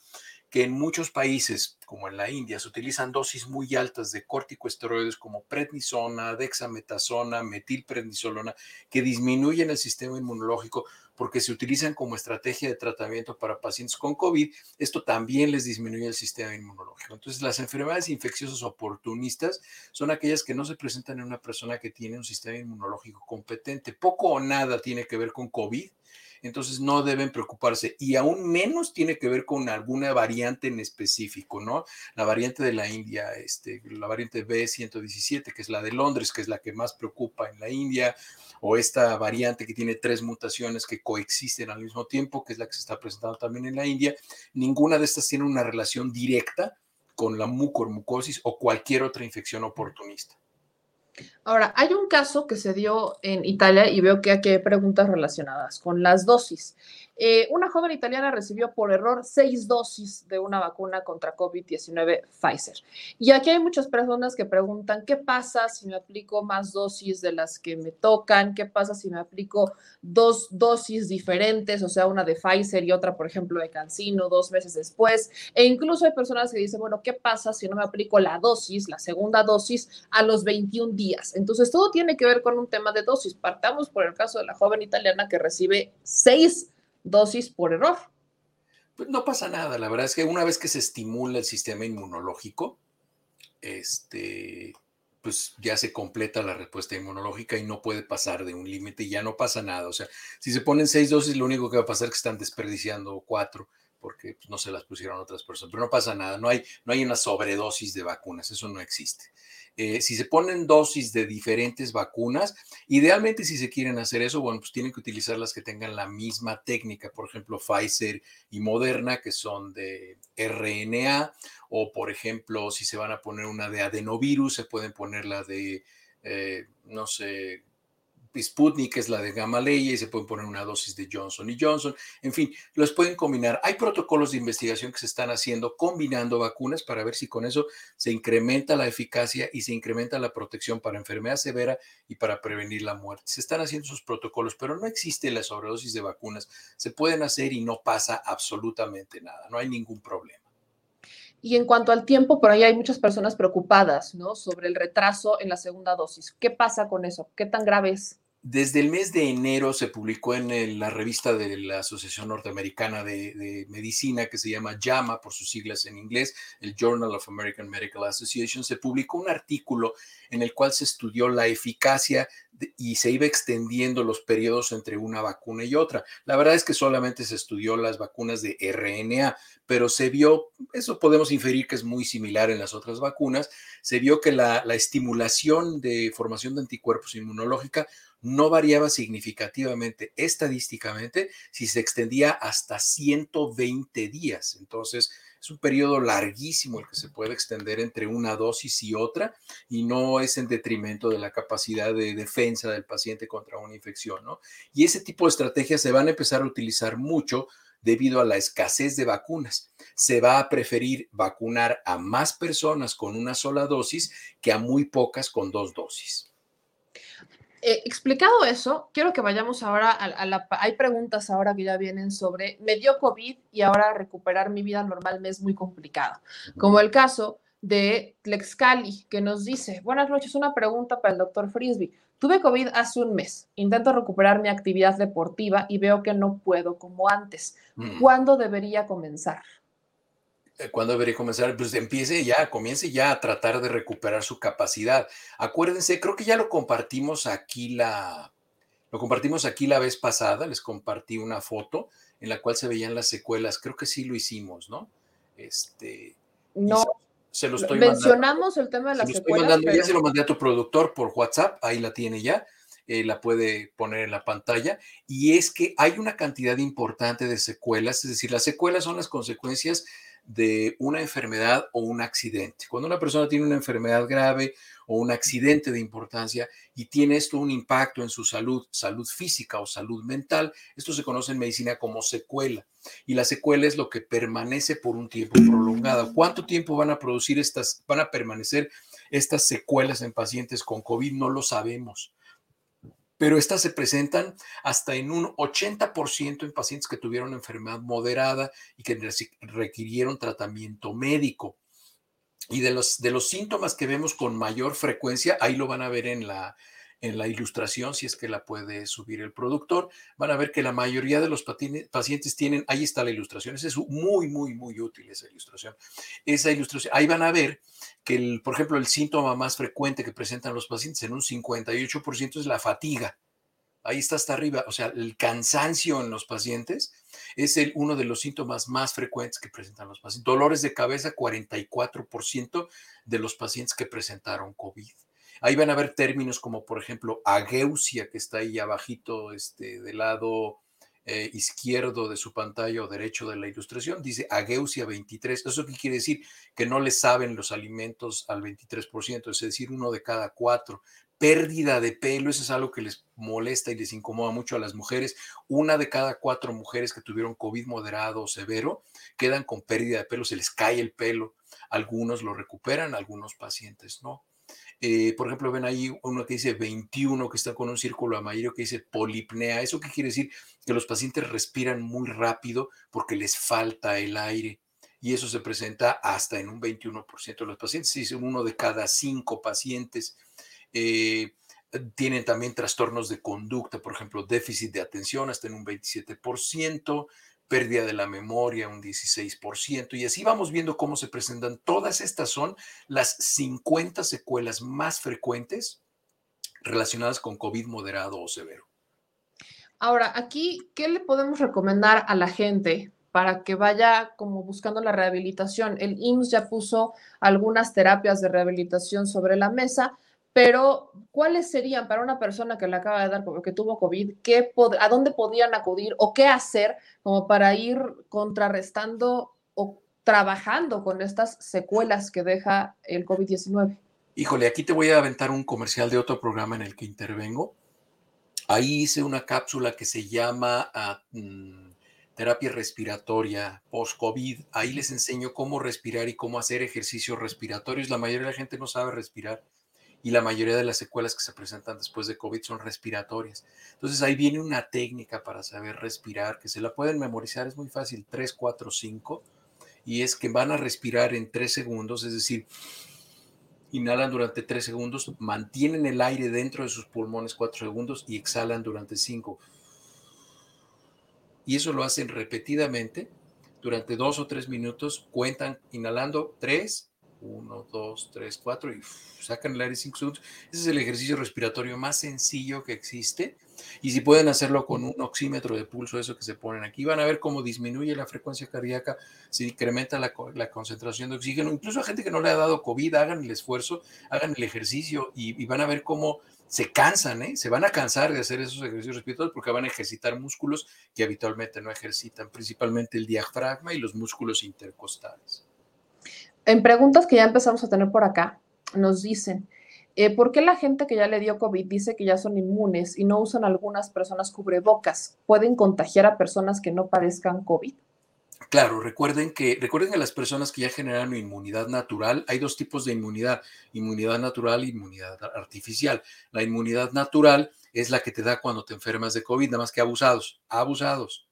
que en muchos países, como en la India, se utilizan dosis muy altas de corticosteroides como prednisona, dexametasona, metilprednisolona, que disminuyen el sistema inmunológico porque se utilizan como estrategia de tratamiento para pacientes con COVID. Esto también les disminuye el sistema inmunológico. Entonces, las enfermedades infecciosas oportunistas son aquellas que no se presentan en una persona que tiene un sistema inmunológico competente. Poco o nada tiene que ver con COVID entonces no deben preocuparse y aún menos tiene que ver con alguna variante en específico, ¿no? La variante de la India, este, la variante B117, que es la de Londres, que es la que más preocupa en la India, o esta variante que tiene tres mutaciones que coexisten al mismo tiempo, que es la que se está presentando también en la India, ninguna de estas tiene una relación directa con la mucormucosis o cualquier otra infección oportunista.
Ahora, hay un caso que se dio en Italia y veo que aquí hay preguntas relacionadas con las dosis. Eh, una joven italiana recibió por error seis dosis de una vacuna contra COVID-19 Pfizer. Y aquí hay muchas personas que preguntan, ¿qué pasa si me aplico más dosis de las que me tocan? ¿Qué pasa si me aplico dos dosis diferentes, o sea, una de Pfizer y otra, por ejemplo, de Cancino dos meses después? E incluso hay personas que dicen, bueno, ¿qué pasa si no me aplico la dosis, la segunda dosis, a los 21 días? Entonces, todo tiene que ver con un tema de dosis. Partamos por el caso de la joven italiana que recibe seis dosis por error.
Pues no pasa nada, la verdad es que una vez que se estimula el sistema inmunológico, este, pues ya se completa la respuesta inmunológica y no puede pasar de un límite y ya no pasa nada. O sea, si se ponen seis dosis, lo único que va a pasar es que están desperdiciando cuatro porque pues, no se las pusieron otras personas, pero no pasa nada, no hay, no hay una sobredosis de vacunas, eso no existe. Eh, si se ponen dosis de diferentes vacunas, idealmente si se quieren hacer eso, bueno, pues tienen que utilizar las que tengan la misma técnica, por ejemplo, Pfizer y Moderna, que son de RNA, o por ejemplo, si se van a poner una de adenovirus, se pueden poner la de, eh, no sé, Sputnik es la de Gamaleya y se pueden poner una dosis de Johnson y Johnson. En fin, los pueden combinar. Hay protocolos de investigación que se están haciendo combinando vacunas para ver si con eso se incrementa la eficacia y se incrementa la protección para enfermedad severa y para prevenir la muerte. Se están haciendo esos protocolos, pero no existe la sobredosis de vacunas. Se pueden hacer y no pasa absolutamente nada. No hay ningún problema.
Y en cuanto al tiempo, por ahí hay muchas personas preocupadas, ¿no? Sobre el retraso en la segunda dosis. ¿Qué pasa con eso? ¿Qué tan grave es?
Desde el mes de enero se publicó en la revista de la Asociación Norteamericana de, Medicina, que se llama JAMA por sus siglas en inglés, el Journal of American Medical Association, se publicó un artículo en el cual se estudió la eficacia y se iba extendiendo los periodos entre una vacuna y otra. La verdad es que solamente se estudió las vacunas de RNA, pero se vio, eso podemos inferir que es muy similar en las otras vacunas, se vio que la, la estimulación de formación de anticuerpos inmunológica no variaba significativamente estadísticamente si se extendía hasta 120 días. Entonces, es un periodo larguísimo el que se puede extender entre una dosis y otra y no es en detrimento de la capacidad de defensa del paciente contra una infección, ¿no? Y ese tipo de estrategias se van a empezar a utilizar mucho debido a la escasez de vacunas. Se va a preferir vacunar a más personas con una sola dosis que a muy pocas con dos dosis.
Eh, explicado eso, quiero que vayamos ahora a, la... Hay preguntas ahora que ya vienen sobre, me dio COVID y ahora recuperar mi vida normal me es muy complicado, como el caso de Tlexcali, que nos dice, buenas noches, una pregunta para el doctor Frisby. Tuve COVID hace un mes, intento recuperar mi actividad deportiva y veo que no puedo como antes. Mm. ¿Cuándo debería comenzar?
Eh, cuando debería comenzar? Pues empiece ya, comience ya a tratar de recuperar su capacidad. Acuérdense, creo que ya lo compartimos aquí la, lo compartimos aquí la vez pasada, les compartí una foto en la cual se veían las secuelas. Creo que sí lo hicimos, ¿no? Este.
No. Se lo estoy Mencionamos el tema de las secuelas.
Ya se lo mandé a tu productor por WhatsApp, ahí la tiene ya. Eh, la puede poner en la pantalla, y es que hay una cantidad importante de secuelas, es decir, las secuelas son las consecuencias de una enfermedad o un accidente. Cuando una persona tiene una enfermedad grave o un accidente de importancia y tiene esto un impacto en su salud, salud física o salud mental, esto se conoce en medicina como secuela. Y la secuela es lo que permanece por un tiempo prolongado. ¿Cuánto tiempo van a producir estas, van a permanecer estas secuelas en pacientes con COVID? No lo sabemos pero estas se presentan hasta en un 80% en pacientes que tuvieron enfermedad moderada y que requirieron tratamiento médico. Y de los, de los síntomas que vemos con mayor frecuencia, ahí lo van a ver en la, en la ilustración, si es que la puede subir el productor, van a ver que la mayoría de los pacientes tienen, ahí está la ilustración, es muy, muy, muy útil esa ilustración. Esa ilustración, ahí van a ver que, por ejemplo, el síntoma más frecuente que presentan los pacientes en un 58% es la fatiga. Ahí está hasta arriba, o sea, el cansancio en los pacientes es uno de los síntomas más frecuentes que presentan los pacientes. Dolores de cabeza, 44% de los pacientes que presentaron COVID. Ahí van a ver términos como, por ejemplo, ageusia, que está ahí abajito, este, del lado eh, izquierdo de su pantalla o derecho de la ilustración, dice ageusia 23. ¿Eso qué quiere decir? Que no le saben los alimentos al 23%, es decir, uno de cada cuatro. Pérdida de pelo, eso es algo que les molesta y les incomoda mucho a las mujeres. Una de cada cuatro mujeres que tuvieron COVID moderado o severo quedan con pérdida de pelo, se les cae el pelo. Algunos lo recuperan, algunos pacientes no. Eh, por ejemplo, ven ahí uno que dice 21, que está con un círculo amarillo que dice polipnea. ¿Eso qué quiere decir? Que los pacientes respiran muy rápido porque les falta el aire. Y eso se presenta hasta en un 21% de los pacientes. Dice uno de cada cinco pacientes. Eh, tienen también trastornos de conducta, por ejemplo, déficit de atención hasta en un 27%, pérdida de la memoria un 16%, y así vamos viendo cómo se presentan. Todas estas son las 50 secuelas más frecuentes relacionadas con COVID moderado o severo.
Ahora, aquí, ¿qué le podemos recomendar a la gente para que vaya como buscando la rehabilitación? El IMSS ya puso algunas terapias de rehabilitación sobre la mesa, pero ¿cuáles serían para una persona que le acaba de dar, que tuvo COVID, a dónde podían acudir o qué hacer como para ir contrarrestando o trabajando con estas secuelas que deja el COVID-19?
Híjole, aquí te voy a aventar un comercial de otro programa en el que intervengo. Ahí hice una cápsula que se llama ah, mm, terapia respiratoria post-COVID. Ahí les enseño cómo respirar y cómo hacer ejercicios respiratorios. La mayoría de la gente no sabe respirar y la mayoría de las secuelas que se presentan después de COVID son respiratorias. Entonces ahí viene una técnica para saber respirar, que se la pueden memorizar, es muy fácil, 3, 4, 5, y es que van a respirar en 3 segundos, es decir, inhalan durante 3 segundos, mantienen el aire dentro de sus pulmones 4 segundos y exhalan durante 5. Y eso lo hacen repetidamente durante 2 o 3 minutos, cuentan inhalando 3, 1, 2, 3, 4 y sacan el aire 5 segundos. Ese es el ejercicio respiratorio más sencillo que existe. Y si pueden hacerlo con un oxímetro de pulso, eso que se ponen aquí, van a ver cómo disminuye la frecuencia cardíaca, se incrementa la, concentración de oxígeno. Incluso a gente que no le ha dado COVID, hagan el esfuerzo, hagan el ejercicio y, van a ver cómo se cansan, ¿eh? se van a cansar de hacer esos ejercicios respiratorios porque van a ejercitar músculos que habitualmente no ejercitan, principalmente el diafragma y los músculos intercostales.
En preguntas que ya empezamos a tener por acá, nos dicen, eh, ¿por qué la gente que ya le dio COVID dice que ya son inmunes y no usan algunas personas cubrebocas? ¿Pueden contagiar a personas que no padezcan COVID?
Claro, recuerden que, recuerden que las personas que ya generan inmunidad natural, hay dos tipos de inmunidad, inmunidad natural e inmunidad artificial. La inmunidad natural es la que te da cuando te enfermas de COVID, nada más que abusados, abusados.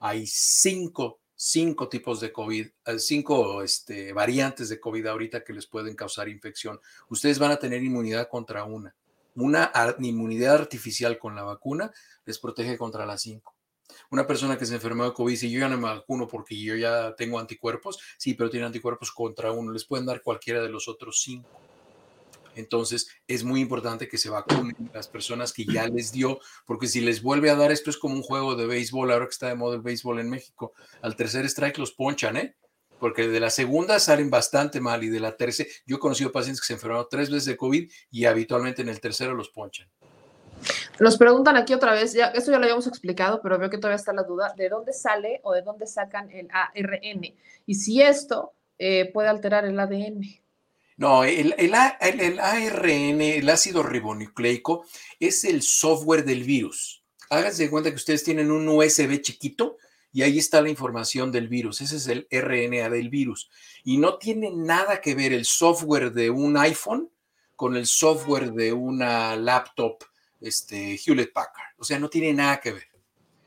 Hay cinco cinco tipos de COVID, eh, cinco este, variantes de COVID ahorita que les pueden causar infección. Ustedes van a tener inmunidad contra una. Una inmunidad artificial con la vacuna les protege contra las cinco. Una persona que se enfermó de COVID dice, yo ya no me vacuno porque yo ya tengo anticuerpos, sí, pero tiene anticuerpos contra uno, les pueden dar cualquiera de los otros cinco. Entonces, es muy importante que se vacunen las personas que ya les dio, porque si les vuelve a dar esto es como un juego de béisbol, ahora que está de moda el béisbol en México. Al tercer strike los ponchan, ¿eh? Porque de la segunda salen bastante mal y de la tercera, yo he conocido pacientes que se enfermaron tres veces de COVID y habitualmente en el tercero los ponchan.
Nos preguntan aquí otra vez, ya, esto ya lo habíamos explicado, pero veo que todavía está la duda, ¿de dónde sale o de dónde sacan el ARN? Y si esto eh, puede alterar el ADN.
No, el, ARN, el ácido ribonucleico, es el software del virus. Háganse cuenta que ustedes tienen un USB chiquito y ahí está la información del virus. Ese es el RNA del virus. Y no tiene nada que ver el software de un iPhone con el software de una laptop este, Hewlett Packard. O sea, no tiene nada que ver.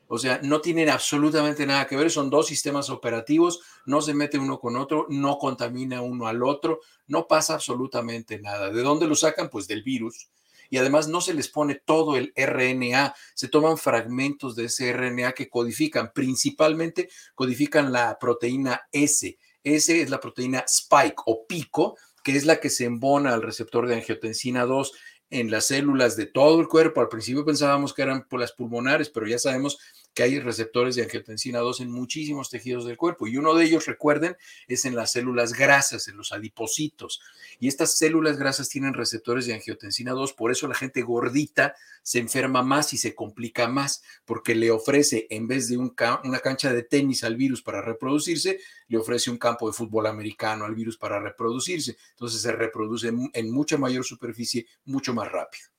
O sea, no tienen absolutamente nada que ver, son dos sistemas operativos, no se mete uno con otro, no contamina uno al otro, no pasa absolutamente nada. ¿De dónde lo sacan? Pues del virus. Y además no se les pone todo el RNA, se toman fragmentos de ese RNA que codifican, principalmente codifican la proteína S. S es la proteína spike o pico, que es la que se embona al receptor de angiotensina 2 en las células de todo el cuerpo. Al principio pensábamos que eran por las pulmonares, pero ya sabemos que hay receptores de angiotensina 2 en muchísimos tejidos del cuerpo y uno de ellos, recuerden, es en las células grasas, en los adipocitos. Y estas células grasas tienen receptores de angiotensina 2, por eso la gente gordita se enferma más y se complica más, porque le ofrece, en vez de una cancha de tenis al virus para reproducirse, le ofrece un campo de fútbol americano al virus para reproducirse. Entonces se reproduce en mucha mayor superficie, mucho más rápido.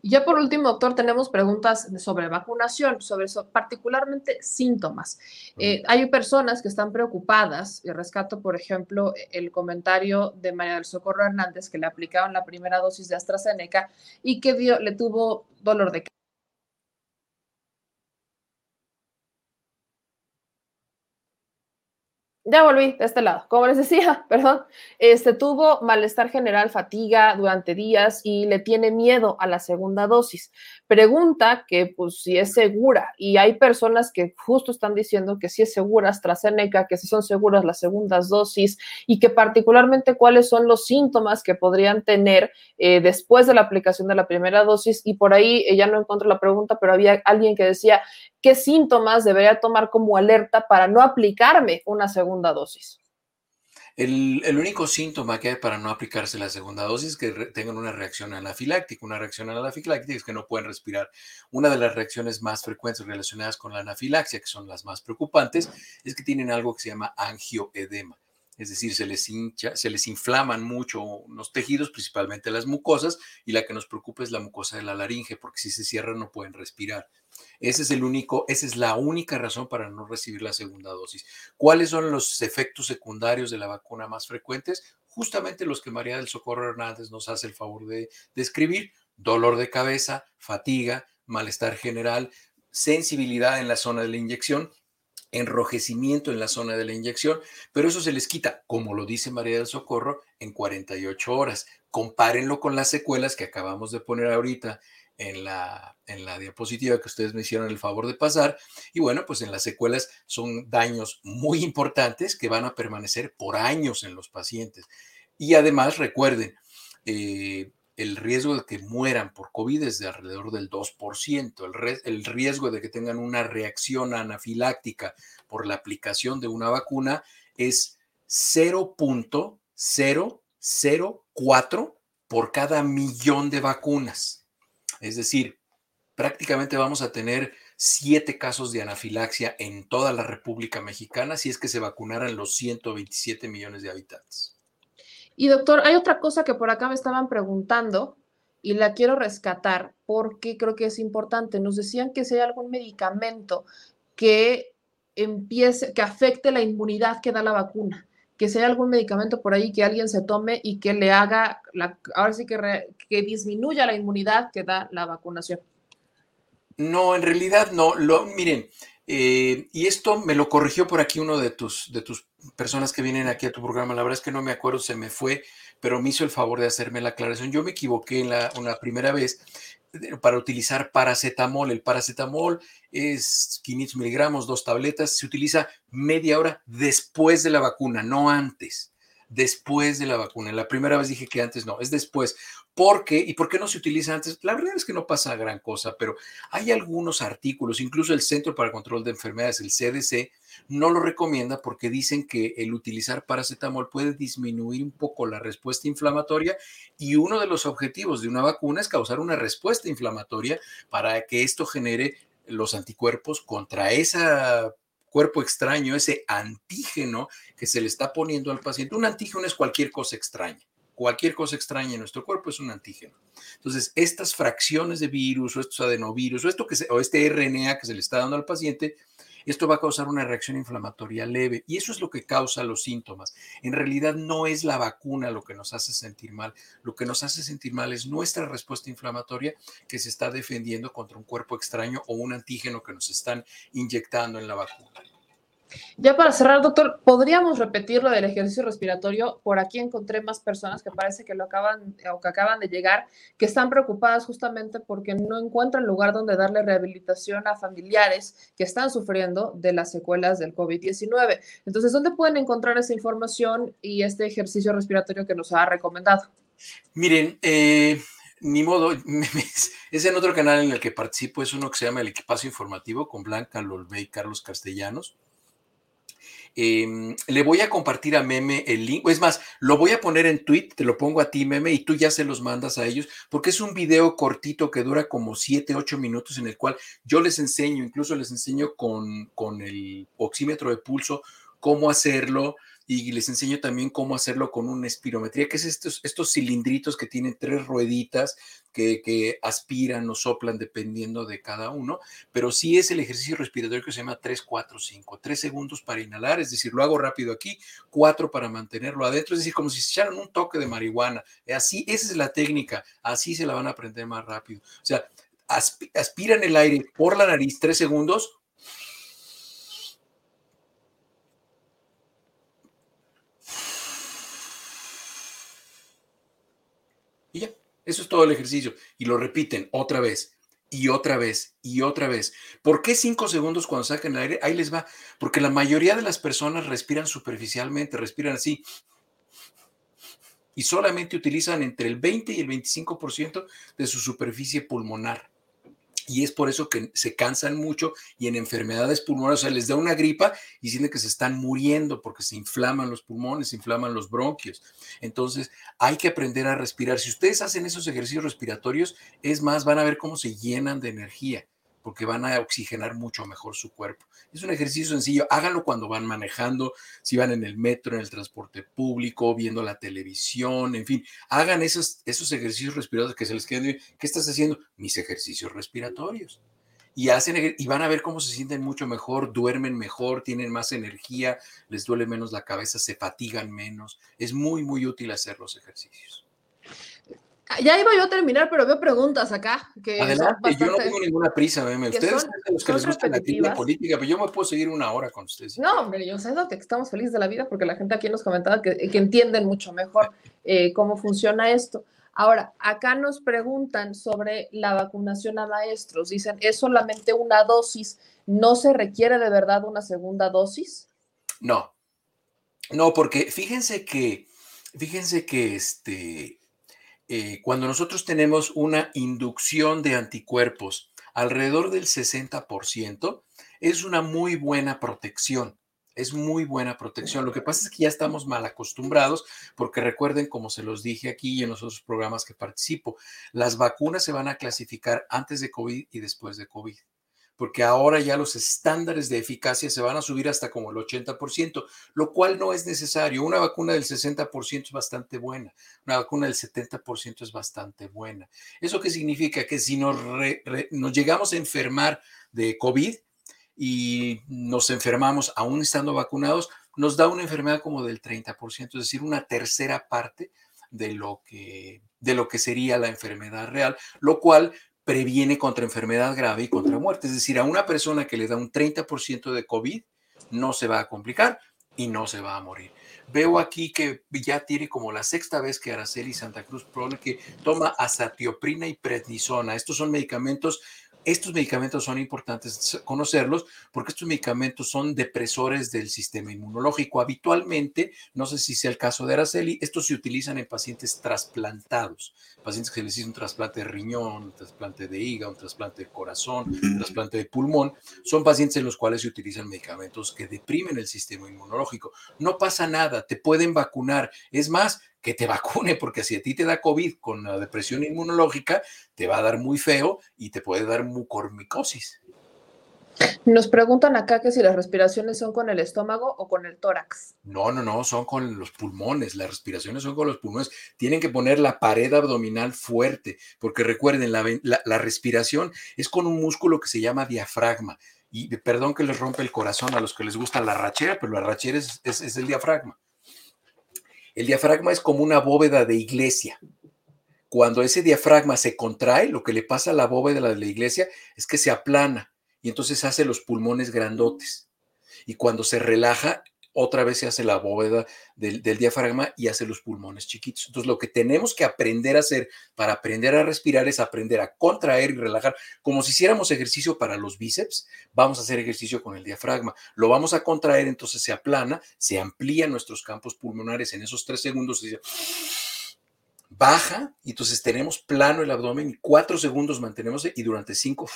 Y ya por último, doctor, tenemos preguntas sobre vacunación, sobre particularmente síntomas. Eh, hay personas que están preocupadas, y rescato, por ejemplo, el comentario de María del Socorro Hernández, que le aplicaron la primera dosis de AstraZeneca y que le tuvo dolor de Ya volví de este lado. Como les decía, [LAUGHS] perdón, este tuvo malestar general, fatiga durante días y le tiene miedo a la segunda dosis. Pregunta que pues si es segura y hay personas que justo están diciendo que si es segura AstraZeneca, que si son seguras las segundas dosis y que particularmente cuáles son los síntomas que podrían tener eh, después de la aplicación de la primera dosis y por ahí ya no encuentro la pregunta, pero había alguien que decía qué síntomas debería tomar como alerta para no aplicarme una segunda dosis.
El, único síntoma que hay para no aplicarse la segunda dosis es que tengan una reacción anafiláctica. Una reacción anafiláctica es que no pueden respirar. Una de las reacciones más frecuentes relacionadas con la anafilaxia, que son las más preocupantes, es que tienen algo que se llama angioedema es decir, se les hincha, se les inflaman mucho los tejidos, principalmente las mucosas, y la que nos preocupa es la mucosa de la laringe, porque si se cierra no pueden respirar. Ese es el único, esa es la única razón para no recibir la segunda dosis. ¿Cuáles son los efectos secundarios de la vacuna más frecuentes? Justamente los que María del Socorro Hernández nos hace el favor de describir: dolor de cabeza, fatiga, malestar general, sensibilidad en la zona de la inyección enrojecimiento en la zona de la inyección, pero eso se les quita, como lo dice María del Socorro, en 48 horas. Compárenlo con las secuelas que acabamos de poner ahorita en la, en la diapositiva que ustedes me hicieron el favor de pasar. Y bueno, pues en las secuelas son daños muy importantes que van a permanecer por años en los pacientes. Y además, recuerden, eh, el riesgo de que mueran por COVID es de alrededor del 2%. El, el, riesgo de que tengan una reacción anafiláctica por la aplicación de una vacuna es 0.004 por cada millón de vacunas. Es decir, prácticamente vamos a tener siete casos de anafilaxia en toda la República Mexicana si es que se vacunaran los 127 millones de habitantes.
Y doctor, hay otra cosa que por acá me estaban preguntando y la quiero rescatar porque creo que es importante. Nos decían que si hay algún medicamento que empiece, que afecte la inmunidad que da la vacuna, que si hay algún medicamento por ahí que alguien se tome y que le haga, la, ahora sí que, que disminuya la inmunidad que da la vacunación.
No, en realidad no. Lo, miren, eh, y esto me lo corrigió por aquí uno de tus, de tus personas que vienen aquí a tu programa. La verdad es que no me acuerdo, se me fue, pero me hizo el favor de hacerme la aclaración. Yo me equivoqué en la una primera vez para utilizar paracetamol. El paracetamol es 500 miligramos, dos tabletas. Se utiliza media hora después de la vacuna, no antes después de la vacuna. La primera vez dije que antes no, es después. ¿Por qué? ¿Y por qué no se utiliza antes? La verdad es que no pasa gran cosa, pero hay algunos artículos, incluso el Centro para el Control de Enfermedades, el CDC, no lo recomienda porque dicen que el utilizar paracetamol puede disminuir un poco la respuesta inflamatoria y uno de los objetivos de una vacuna es causar una respuesta inflamatoria para que esto genere los anticuerpos contra ese cuerpo extraño, ese antígeno que se le está poniendo al paciente. Un antígeno es cualquier cosa extraña cualquier cosa extraña en nuestro cuerpo es un antígeno. Entonces, estas fracciones de virus o estos adenovirus o, esto que o este RNA que se le está dando al paciente esto va a causar una reacción inflamatoria leve y eso es lo que causa los síntomas. En realidad no es la vacuna lo que nos hace sentir mal, lo que nos hace sentir mal es nuestra respuesta inflamatoria que se está defendiendo contra un cuerpo extraño o un antígeno que nos están inyectando en la vacuna.
Ya para cerrar, doctor, ¿podríamos repetir lo del ejercicio respiratorio? Por aquí encontré más personas que parece que lo acaban o que acaban de llegar, que están preocupadas justamente porque no encuentran lugar donde darle rehabilitación a familiares que están sufriendo de las secuelas del COVID-19. Entonces, ¿dónde pueden encontrar esa información y este ejercicio respiratorio que nos ha recomendado?
Miren, eh, ni modo, [LAUGHS] es en otro canal en el que participo, es uno que se llama El Equipazo Informativo con Blanca Lolbe y Carlos Castellanos. Em, le voy a compartir a Meme el link, es más, lo voy a poner en tweet, te lo pongo a ti, Meme, y tú ya se los mandas a ellos, porque es un video cortito que dura como 7, 8 minutos en el cual yo les enseño, incluso les enseño con, con el oxímetro de pulso, cómo hacerlo, y les enseño también cómo hacerlo con una espirometría, que es estos, estos cilindritos que tienen tres rueditas que, aspiran o soplan dependiendo de cada uno, pero sí es el ejercicio respiratorio que se llama 3, 4, 5, 3 segundos para inhalar, es decir, lo hago rápido aquí, 4 para mantenerlo adentro, es decir, como si se echaran un toque de marihuana, así, esa es la técnica, así se la van a aprender más rápido, o sea, aspiran el aire por la nariz 3 segundos, Y ya, eso es todo el ejercicio. Y lo repiten otra vez y otra vez y otra vez. ¿Por qué cinco segundos cuando sacan el aire? Ahí les va. Porque la mayoría de las personas respiran superficialmente, respiran así. Y solamente utilizan entre el 20 y el 25% de su superficie pulmonar y es por eso que se cansan mucho y en enfermedades pulmonares, o sea, les da una gripa y sienten que se están muriendo porque se inflaman los pulmones, se inflaman los bronquios. Entonces, hay que aprender a respirar. Si ustedes hacen esos ejercicios respiratorios, es más, van a ver cómo se llenan de energía porque van a oxigenar mucho mejor su cuerpo. Es un ejercicio sencillo, háganlo cuando van manejando, si van en el metro, en el transporte público, viendo la televisión, en fin, hagan esos, esos ejercicios respiratorios que se les queden. ¿Qué estás haciendo? Mis ejercicios respiratorios. Y, hacen, y van a ver cómo se sienten mucho mejor, duermen mejor, tienen más energía, les duele menos la cabeza, se fatigan menos. Es muy, muy útil hacer los ejercicios.
Ya iba yo a terminar, pero veo preguntas acá.
Que Adelante, yo no tengo ninguna prisa, meme. Ustedes son, los que les gusta la política, pero yo me puedo seguir una hora con ustedes.
No, hombre, yo sé que estamos felices de la vida porque la gente aquí nos comentaba que, que entienden mucho mejor eh, cómo funciona esto. Ahora, acá nos preguntan sobre la vacunación a maestros. Dicen, ¿es solamente una dosis? ¿No se requiere de verdad una segunda dosis?
No, no, porque fíjense que, fíjense que este, eh, cuando nosotros tenemos una inducción de anticuerpos alrededor del 60%, es una muy buena protección. Es muy buena protección. Lo que pasa es que ya estamos mal acostumbrados, porque recuerden, como se los dije aquí y en los otros programas que participo, las vacunas se van a clasificar antes de COVID y después de COVID porque ahora ya los estándares de eficacia se van a subir hasta como el 80%, lo cual no es necesario. Una vacuna del 60% es bastante buena, una vacuna del 70% es bastante buena. ¿Eso qué significa? Que si nos, nos llegamos a enfermar de COVID y nos enfermamos aún estando vacunados, nos da una enfermedad como del 30%, es decir, una tercera parte de lo que, de lo que sería la enfermedad real, lo cual previene contra enfermedad grave y contra muerte. Es decir, a una persona que le da un 30% de COVID no se va a complicar y no se va a morir. Veo aquí que ya tiene como la sexta vez que Araceli Santa Cruz pone que toma azatioprina y prednisona. Estos son medicamentos estos medicamentos son importantes conocerlos porque estos medicamentos son depresores del sistema inmunológico. Habitualmente, no sé si sea el caso de Araceli, estos se utilizan en pacientes trasplantados, pacientes que les hicieron un trasplante de riñón, un trasplante de hígado, un trasplante de corazón, un trasplante de pulmón. Son pacientes en los cuales se utilizan medicamentos que deprimen el sistema inmunológico. No pasa nada, te pueden vacunar. Es más, que te vacune, porque si a ti te da COVID con la depresión inmunológica, te va a dar muy feo y te puede dar mucormicosis.
Nos preguntan acá que si las respiraciones son con el estómago o con el tórax.
No, no, no, son con los pulmones. Las respiraciones son con los pulmones. Tienen que poner la pared abdominal fuerte, porque recuerden, la, la respiración es con un músculo que se llama diafragma y perdón que les rompe el corazón a los que les gusta la rachera, pero la rachera es, es el diafragma. El diafragma es como una bóveda de iglesia. Cuando ese diafragma se contrae, lo que le pasa a la bóveda de la iglesia es que se aplana y entonces hace los pulmones grandotes. Y cuando se relaja, otra vez se hace la bóveda del, diafragma y hace los pulmones chiquitos. Entonces, lo que tenemos que aprender a hacer para aprender a respirar es aprender a contraer y relajar. Como si hiciéramos ejercicio para los bíceps, vamos a hacer ejercicio con el diafragma. Lo vamos a contraer, entonces se aplana, se amplían nuestros campos pulmonares en esos tres segundos. Y baja y entonces tenemos plano el abdomen y cuatro segundos mantenemos y durante cinco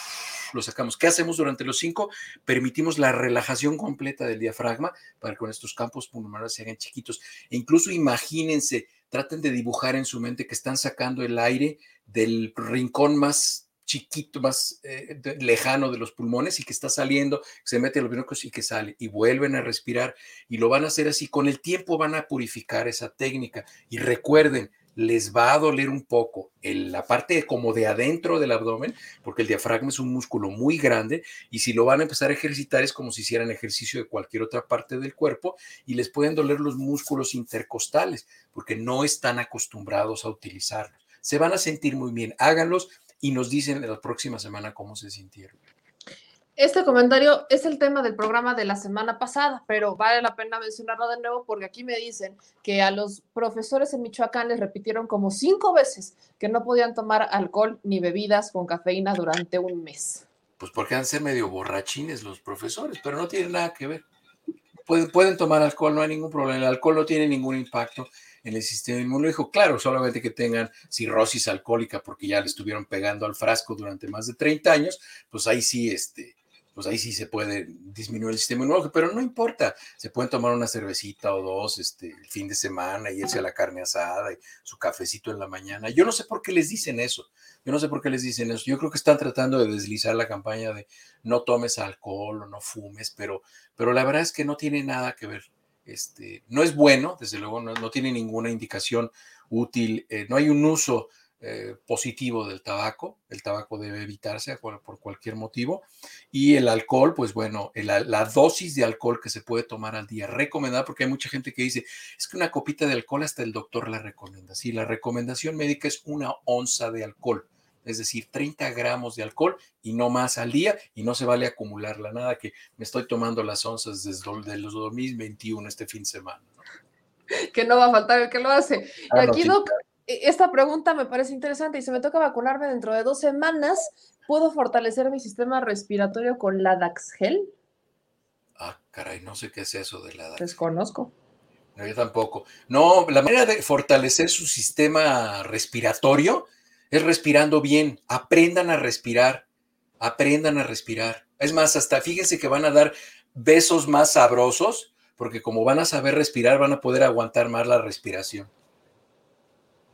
lo sacamos. ¿Qué hacemos durante los cinco? Permitimos la relajación completa del diafragma para que con estos campos pulmonares se hagan chiquitos. E incluso imagínense, traten de dibujar en su mente que están sacando el aire del rincón más chiquito, más eh, lejano de los pulmones y que está saliendo, se mete los bronquios y que sale y vuelven a respirar y lo van a hacer así. Con el tiempo van a purificar esa técnica y recuerden, les va a doler un poco en la parte como de adentro del abdomen, porque el diafragma es un músculo muy grande y si lo van a empezar a ejercitar es como si hicieran ejercicio de cualquier otra parte del cuerpo y les pueden doler los músculos intercostales porque no están acostumbrados a utilizarlos. Se van a sentir muy bien, háganlos y nos dicen en la próxima semana cómo se sintieron.
Este comentario es el tema del programa de la semana pasada, pero vale la pena mencionarlo de nuevo porque aquí me dicen que a los profesores en Michoacán les repitieron como cinco veces que no podían tomar alcohol ni bebidas con cafeína durante un mes.
Pues porque han de ser medio borrachines los profesores, pero no tiene nada que ver. Pueden, pueden tomar alcohol, no hay ningún problema. El alcohol no tiene ningún impacto en el sistema inmunológico. Claro, solamente que tengan cirrosis alcohólica porque ya le estuvieron pegando al frasco durante más de 30 años, pues ahí sí, este, pues ahí sí se puede disminuir el sistema inmunológico, pero no importa, se pueden tomar una cervecita o dos este, el fin de semana y irse a la carne asada y su cafecito en la mañana. Yo no sé por qué les dicen eso, yo no sé por qué les dicen eso. Yo creo que están tratando de deslizar la campaña de no tomes alcohol o no fumes, pero, pero la verdad es que no tiene nada que ver. Este, no es bueno, desde luego, no, tiene ninguna indicación útil, eh, no hay un uso eh, positivo del tabaco. El tabaco debe evitarse por, cualquier motivo. Y el alcohol, pues bueno, la dosis de alcohol que se puede tomar al día recomendada, porque hay mucha gente que dice, es que una copita de alcohol hasta el doctor la recomienda. Sí, la recomendación médica es una onza de alcohol. Es decir, 30 gramos de alcohol y no más al día y no se vale acumularla. Nada que me estoy tomando las onzas desde los 2021 este fin de semana.
Que no va a faltar el que lo hace. y aquí, Doc, e, esta pregunta me parece interesante y se me toca vacunarme dentro de dos semanas. ¿Puedo fortalecer mi sistema respiratorio con la Daxgel?
Ah, caray, no sé qué es eso de la Daxgel.
Desconozco.
No, yo tampoco. No, la manera de fortalecer su sistema respiratorio es respirando bien. Aprendan a respirar. Aprendan a respirar. Es más, hasta fíjense que van a dar besos más sabrosos, porque como van a saber respirar, van a poder aguantar más la respiración.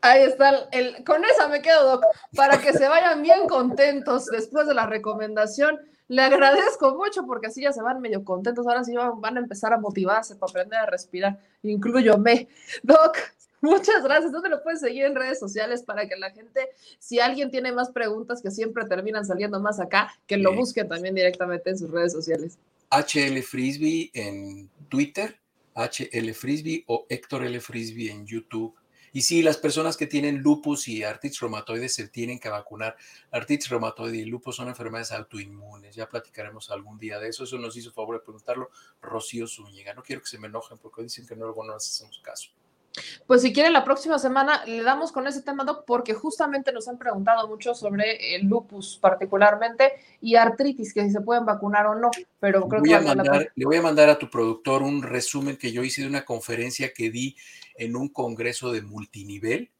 Ahí está, el, con esa me quedo, Doc, para que se vayan bien contentos después de la recomendación. Le agradezco mucho porque así ya se van medio contentos. Ahora sí van a empezar a motivarse para aprender a respirar, incluyome. Doc, muchas gracias. ¿Dónde lo puedes seguir en redes sociales para que la gente, si alguien tiene más preguntas que siempre terminan saliendo más acá, que lo busque también directamente en sus redes sociales?
HL Frisbee en Twitter, HL Frisbee o Héctor L. Frisbee en YouTube y sí, las personas que tienen lupus y artritis reumatoide se tienen que vacunar. artritis reumatoide y lupus son enfermedades autoinmunes. Ya platicaremos algún día de eso. Eso nos hizo favor de preguntarlo Rocío Zúñiga. No quiero que se me enojen porque dicen que no, luego no hacemos caso.
Pues si quiere, la próxima semana le damos con ese tema, Doc, porque justamente nos han preguntado mucho sobre el lupus particularmente y artritis, que si se pueden vacunar o no, pero creo que...
le voy a mandar a tu productor un resumen que yo hice de una conferencia que di en un congreso de multinivel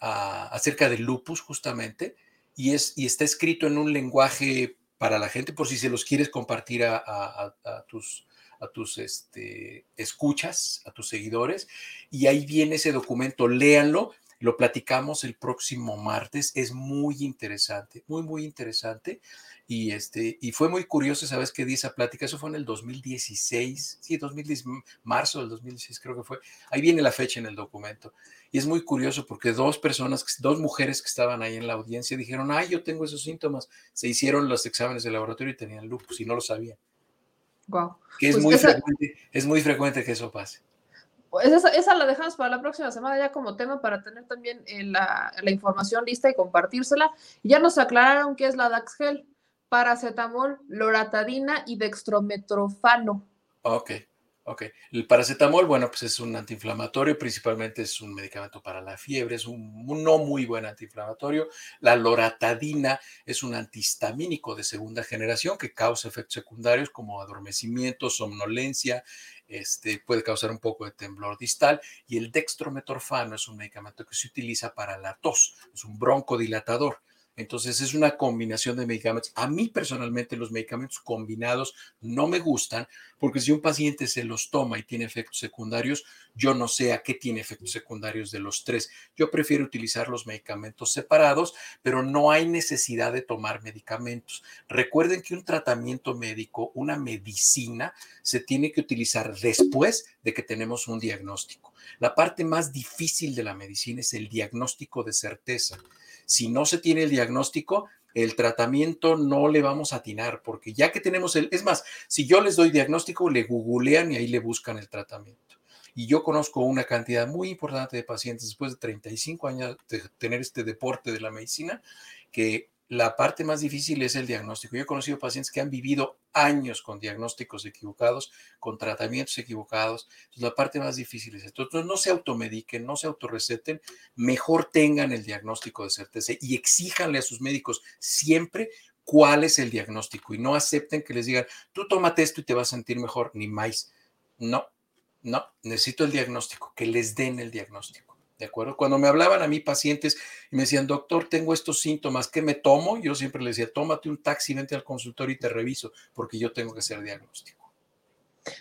acerca del lupus justamente, y, es, y está escrito en un lenguaje para la gente, por si se los quieres compartir a, tus, a tus este, escuchas, a tus seguidores, y ahí viene ese documento, léanlo. Lo platicamos el próximo martes. Es muy interesante, muy, muy interesante. Y, este, y fue muy curioso, ¿sabes qué di esa plática? Eso fue en el 2016, sí, 2010, marzo del 2016 creo que fue. Ahí viene la fecha en el documento. Y es muy curioso porque dos personas, dos mujeres que estaban ahí en la audiencia dijeron, ay, yo tengo esos síntomas. Se hicieron los exámenes de laboratorio y tenían lupus y no lo sabían.
Wow.
Que es,
Pues
muy
esa-
frecuente, es muy frecuente que eso pase.
Pues esa, esa la dejamos para la próxima semana ya como tema para tener también eh, la, la información lista y compartírsela. Ya nos aclararon qué es la Daxgel, paracetamol, loratadina y dextrometrofano.
Ok, ok. El paracetamol, bueno, pues es un antiinflamatorio, principalmente es un medicamento para la fiebre, es un, no muy buen antiinflamatorio. La loratadina es un antihistamínico de segunda generación que causa efectos secundarios como adormecimiento, somnolencia, este, puede causar un poco de temblor distal. Y el dextrometorfano es un medicamento que se utiliza para la tos, es un broncodilatador. Entonces es una combinación de medicamentos. A mí personalmente los medicamentos combinados no me gustan porque si un paciente se los toma y tiene efectos secundarios, yo no sé a qué tiene efectos secundarios de los tres. Yo prefiero utilizar los medicamentos separados, pero no hay necesidad de tomar medicamentos. Recuerden que un tratamiento médico, una medicina, se tiene que utilizar después de que tenemos un diagnóstico. La parte más difícil de la medicina es el diagnóstico de certeza. Si no se tiene el diagnóstico, el tratamiento no le vamos a atinar, porque ya que tenemos el, es más, si yo les doy diagnóstico, le googlean y ahí le buscan el tratamiento. Y yo conozco una cantidad muy importante de pacientes después de 35 años de tener este deporte de la medicina, que la parte más difícil es el diagnóstico. Yo he conocido pacientes que han vivido años con diagnósticos equivocados, con tratamientos equivocados. Entonces, la parte más difícil es esto. Entonces, no se automediquen, no se autorreceten, mejor tengan el diagnóstico de certeza y exíjanle a sus médicos siempre cuál es el diagnóstico y no acepten que les digan, tú tómate esto y te vas a sentir mejor, ni más. No, no, necesito el diagnóstico, que les den el diagnóstico. ¿De acuerdo? Cuando me hablaban a mí pacientes y me decían, doctor, tengo estos síntomas, ¿qué me tomo? Yo siempre les decía, tómate un taxi, vente al consultorio y te reviso, porque yo tengo que hacer diagnóstico.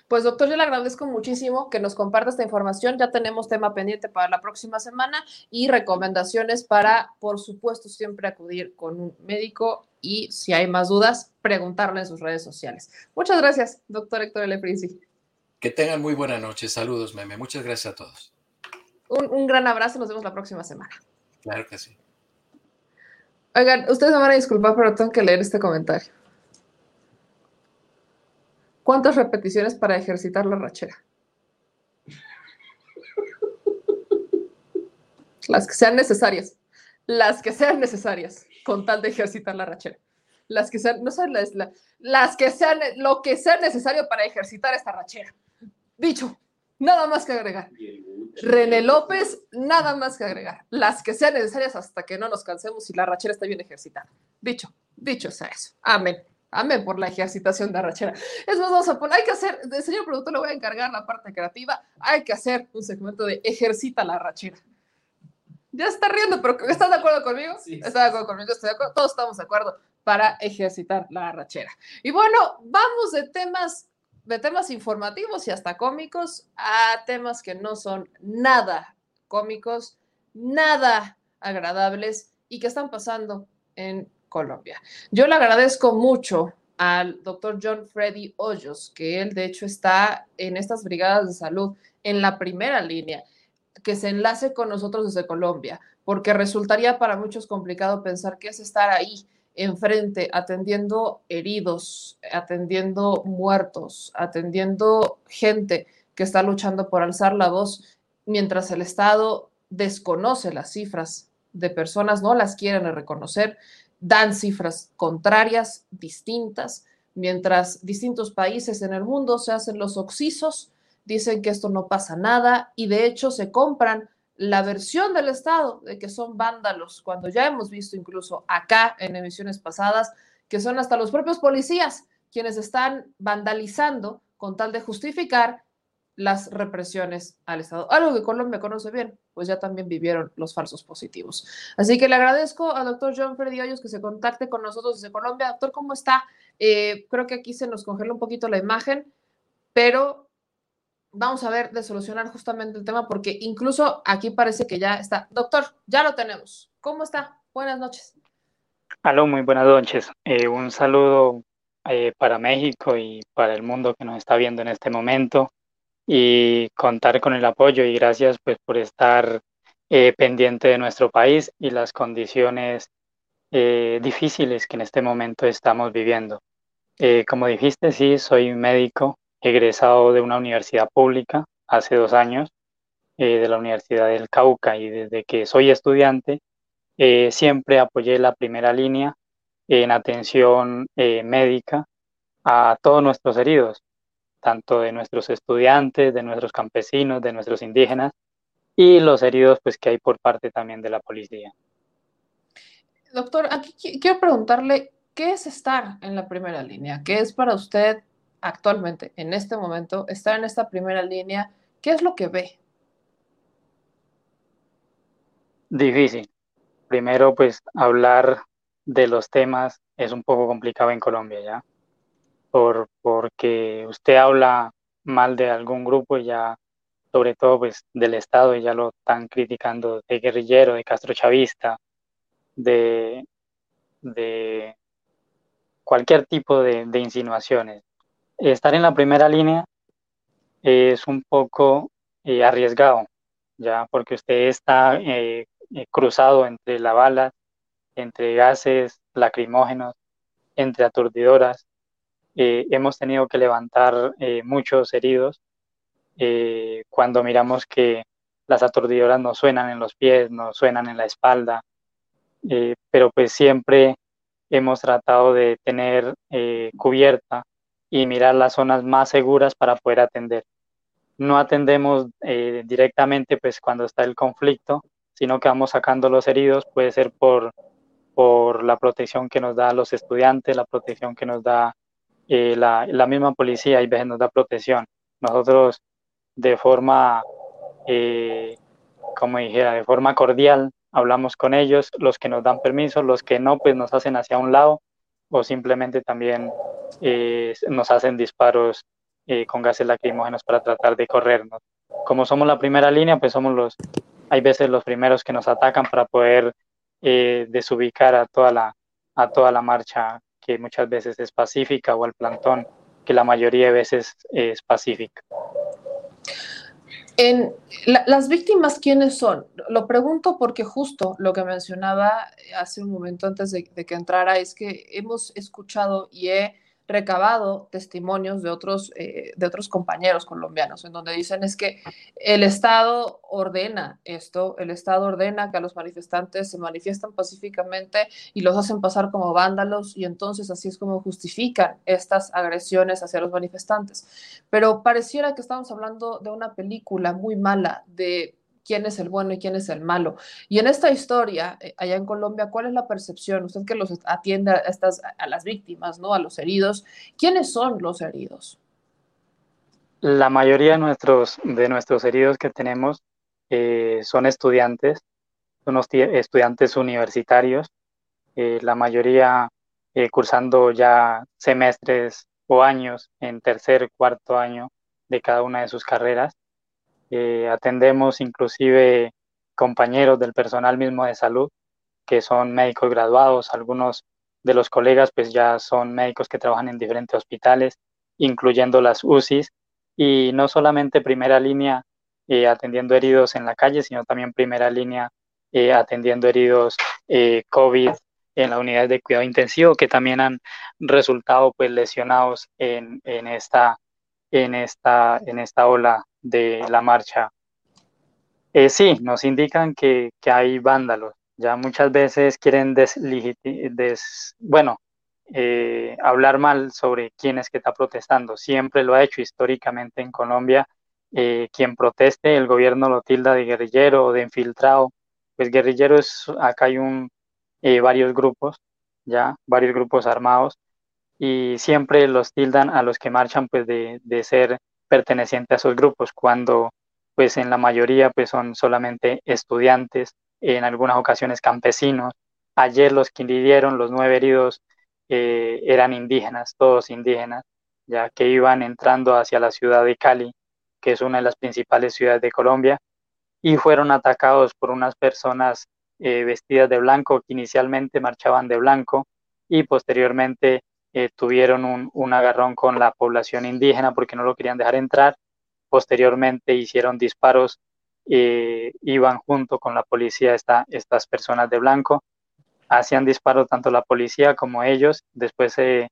Pues doctor, yo le agradezco muchísimo que nos comparta esta información. Ya tenemos tema pendiente para la próxima semana y recomendaciones para, por supuesto, siempre acudir con un médico y si hay más dudas, preguntarle en sus redes sociales. Muchas gracias, doctor Héctor L. Princi.
Que tengan muy buena noche. Saludos, meme. Muchas gracias a todos.
Un, un gran abrazo, nos vemos la próxima semana.
Claro que sí.
Oigan, ustedes me van a disculpar, pero tengo que leer este comentario. ¿Cuántas repeticiones para ejercitar la rachera? Las que sean necesarias. Las que sean necesarias con tal de ejercitar la rachera. Las que sean, no sé, las, la- las que sean, lo que sea necesario para ejercitar esta rachera. Dicho, nada más que agregar. René López, nada más que agregar. Las que sean necesarias hasta que no nos cansemos y la rachera está bien ejercitada. Dicho, dicho sea eso. Amén. Amén por la ejercitación de la rachera. Es más, vamos a poner, hay que hacer, el señor productor le voy a encargar la parte creativa, hay que hacer un segmento de ejercita la rachera. Ya está riendo, pero ¿estás de acuerdo conmigo?
Sí,
¿Estás de acuerdo conmigo? Estoy de acuerdo. Todos estamos de acuerdo para ejercitar la rachera. Y bueno, vamos de temas de temas informativos y hasta cómicos a temas que no son nada cómicos, nada agradables y que están pasando en Colombia. Yo le agradezco mucho al doctor John Freddy Hoyos, que él de hecho está en estas brigadas de salud en la primera línea, que se enlace con nosotros desde Colombia, porque resultaría para muchos complicado pensar que es estar ahí enfrente, atendiendo heridos, atendiendo muertos, atendiendo gente que está luchando por alzar la voz, mientras el Estado desconoce las cifras de personas, no las quieren reconocer, dan cifras contrarias, distintas, mientras distintos países en el mundo se hacen los oxisos, dicen que esto no pasa nada y de hecho se compran la versión del Estado de que son vándalos, cuando ya hemos visto incluso acá en emisiones pasadas que son hasta los propios policías quienes están vandalizando con tal de justificar las represiones al Estado. Algo que Colombia conoce bien, pues ya también vivieron los falsos positivos. Así que le agradezco al doctor John Freddy Hoyos que se contacte con nosotros desde Colombia. Doctor, ¿cómo está? Eh, creo que aquí se nos congela un poquito la imagen, pero vamos a ver de solucionar justamente el tema, porque incluso aquí parece que ya está. Doctor, ya lo tenemos. ¿Cómo está? Buenas noches.
Aló, muy buenas noches. Eh, un saludo eh, para México y para el mundo que nos está viendo en este momento y contar con el apoyo y gracias pues por estar eh, pendiente de nuestro país y las condiciones difíciles que en este momento estamos viviendo. como dijiste, sí, soy médico egresado de una universidad pública hace dos años, eh, de la Universidad del Cauca, y desde que soy estudiante, eh, siempre apoyé la primera línea en atención eh, médica a todos nuestros heridos, tanto de nuestros estudiantes, de nuestros campesinos, de nuestros indígenas, y los heridos pues que hay por parte también de la policía.
Doctor, aquí quiero preguntarle, ¿qué es estar en la primera línea? ¿Qué es para usted actualmente, en este momento, estar en esta primera línea, ¿qué es lo que ve?
Difícil. Primero, pues hablar de los temas es un poco complicado en Colombia, ¿ya? Por, porque usted habla mal de algún grupo y ya, sobre todo pues del Estado, y ya lo están criticando de guerrillero, de castrochavista, de, de cualquier tipo de, de insinuaciones estar en la primera línea es un poco eh, arriesgado, ya, porque usted está eh, eh, cruzado entre la bala, entre gases lacrimógenos, entre aturdidoras. hemos tenido que levantar muchos heridos cuando miramos que las aturdidoras no suenan en los pies, no suenan en la espalda, pero pues siempre hemos tratado de tener cubierta y mirar las zonas más seguras para poder atender. No atendemos eh, directamente pues cuando está el conflicto, sino que vamos sacando los heridos, puede ser por, por la protección que nos da los estudiantes, la protección que nos da eh, la, la, misma policía, y veces nos da protección. Nosotros de forma, eh, como dijera, de forma cordial, hablamos con ellos, los que nos dan permiso, los que no, pues nos hacen hacia un lado o simplemente también eh, nos hacen disparos eh, con gases lacrimógenos para tratar de corrernos. Como somos la primera línea, pues somos los, hay veces los primeros que nos atacan para poder eh, desubicar a toda, la, a toda la marcha que muchas veces es pacífica o al plantón que la mayoría de veces es pacífica.
En las víctimas, ¿quiénes son? Lo pregunto porque justo lo que mencionaba hace un momento antes de, de que entrara es que hemos escuchado y he recabado testimonios de otros, eh, de otros compañeros colombianos, en donde dicen es que el Estado ordena esto, el Estado ordena que a los manifestantes se manifiesten pacíficamente y los hacen pasar como vándalos y entonces así es como justifican estas agresiones hacia los manifestantes. Pero pareciera que estamos hablando de una película muy mala, de quién es el bueno y quién es el malo. Y en esta historia, eh, allá en Colombia, ¿cuál es la percepción? Usted que los atiende a, estas, a las víctimas, ¿no? A los heridos. ¿Quiénes son los heridos?
La mayoría de nuestros, de nuestros heridos que tenemos eh, son estudiantes, son estudiantes universitarios, eh, la mayoría cursando ya semestres o años en tercer, cuarto año de cada una de sus carreras. Eh, atendemos inclusive compañeros del personal mismo de salud que son médicos graduados, algunos de los colegas pues ya son médicos que trabajan en diferentes hospitales, incluyendo las UCIs, y no solamente primera línea eh, atendiendo heridos en la calle, sino también primera línea eh, atendiendo heridos COVID en la unidad de cuidado intensivo, que también han resultado pues lesionados en, en, esta, en, esta, en esta ola de la marcha. Eh, sí, nos indican que, hay vándalos. Ya muchas veces quieren des, bueno, eh, hablar mal sobre quién es que está protestando. Siempre lo ha hecho históricamente en Colombia. Eh, quien proteste, el gobierno lo tilda de guerrillero o de infiltrado. Pues guerrillero es, acá hay un, varios grupos, ya, varios grupos armados, y siempre los tildan a los que marchan pues de, de ser perteneciente a esos grupos, cuando pues en la mayoría pues son solamente estudiantes, en algunas ocasiones campesinos. Ayer los que hirieron, los nueve heridos, eh, eran indígenas, todos indígenas, ya que iban entrando hacia la ciudad de Cali que es una de las principales ciudades de Colombia, y fueron atacados por unas personas eh, vestidas de blanco que inicialmente marchaban de blanco y posteriormente eh, tuvieron un, un, agarrón con la población indígena porque no lo querían dejar entrar. Posteriormente hicieron disparos, eh, iban junto con la policía esta, estas personas de blanco, hacían disparos tanto la policía como ellos, después se,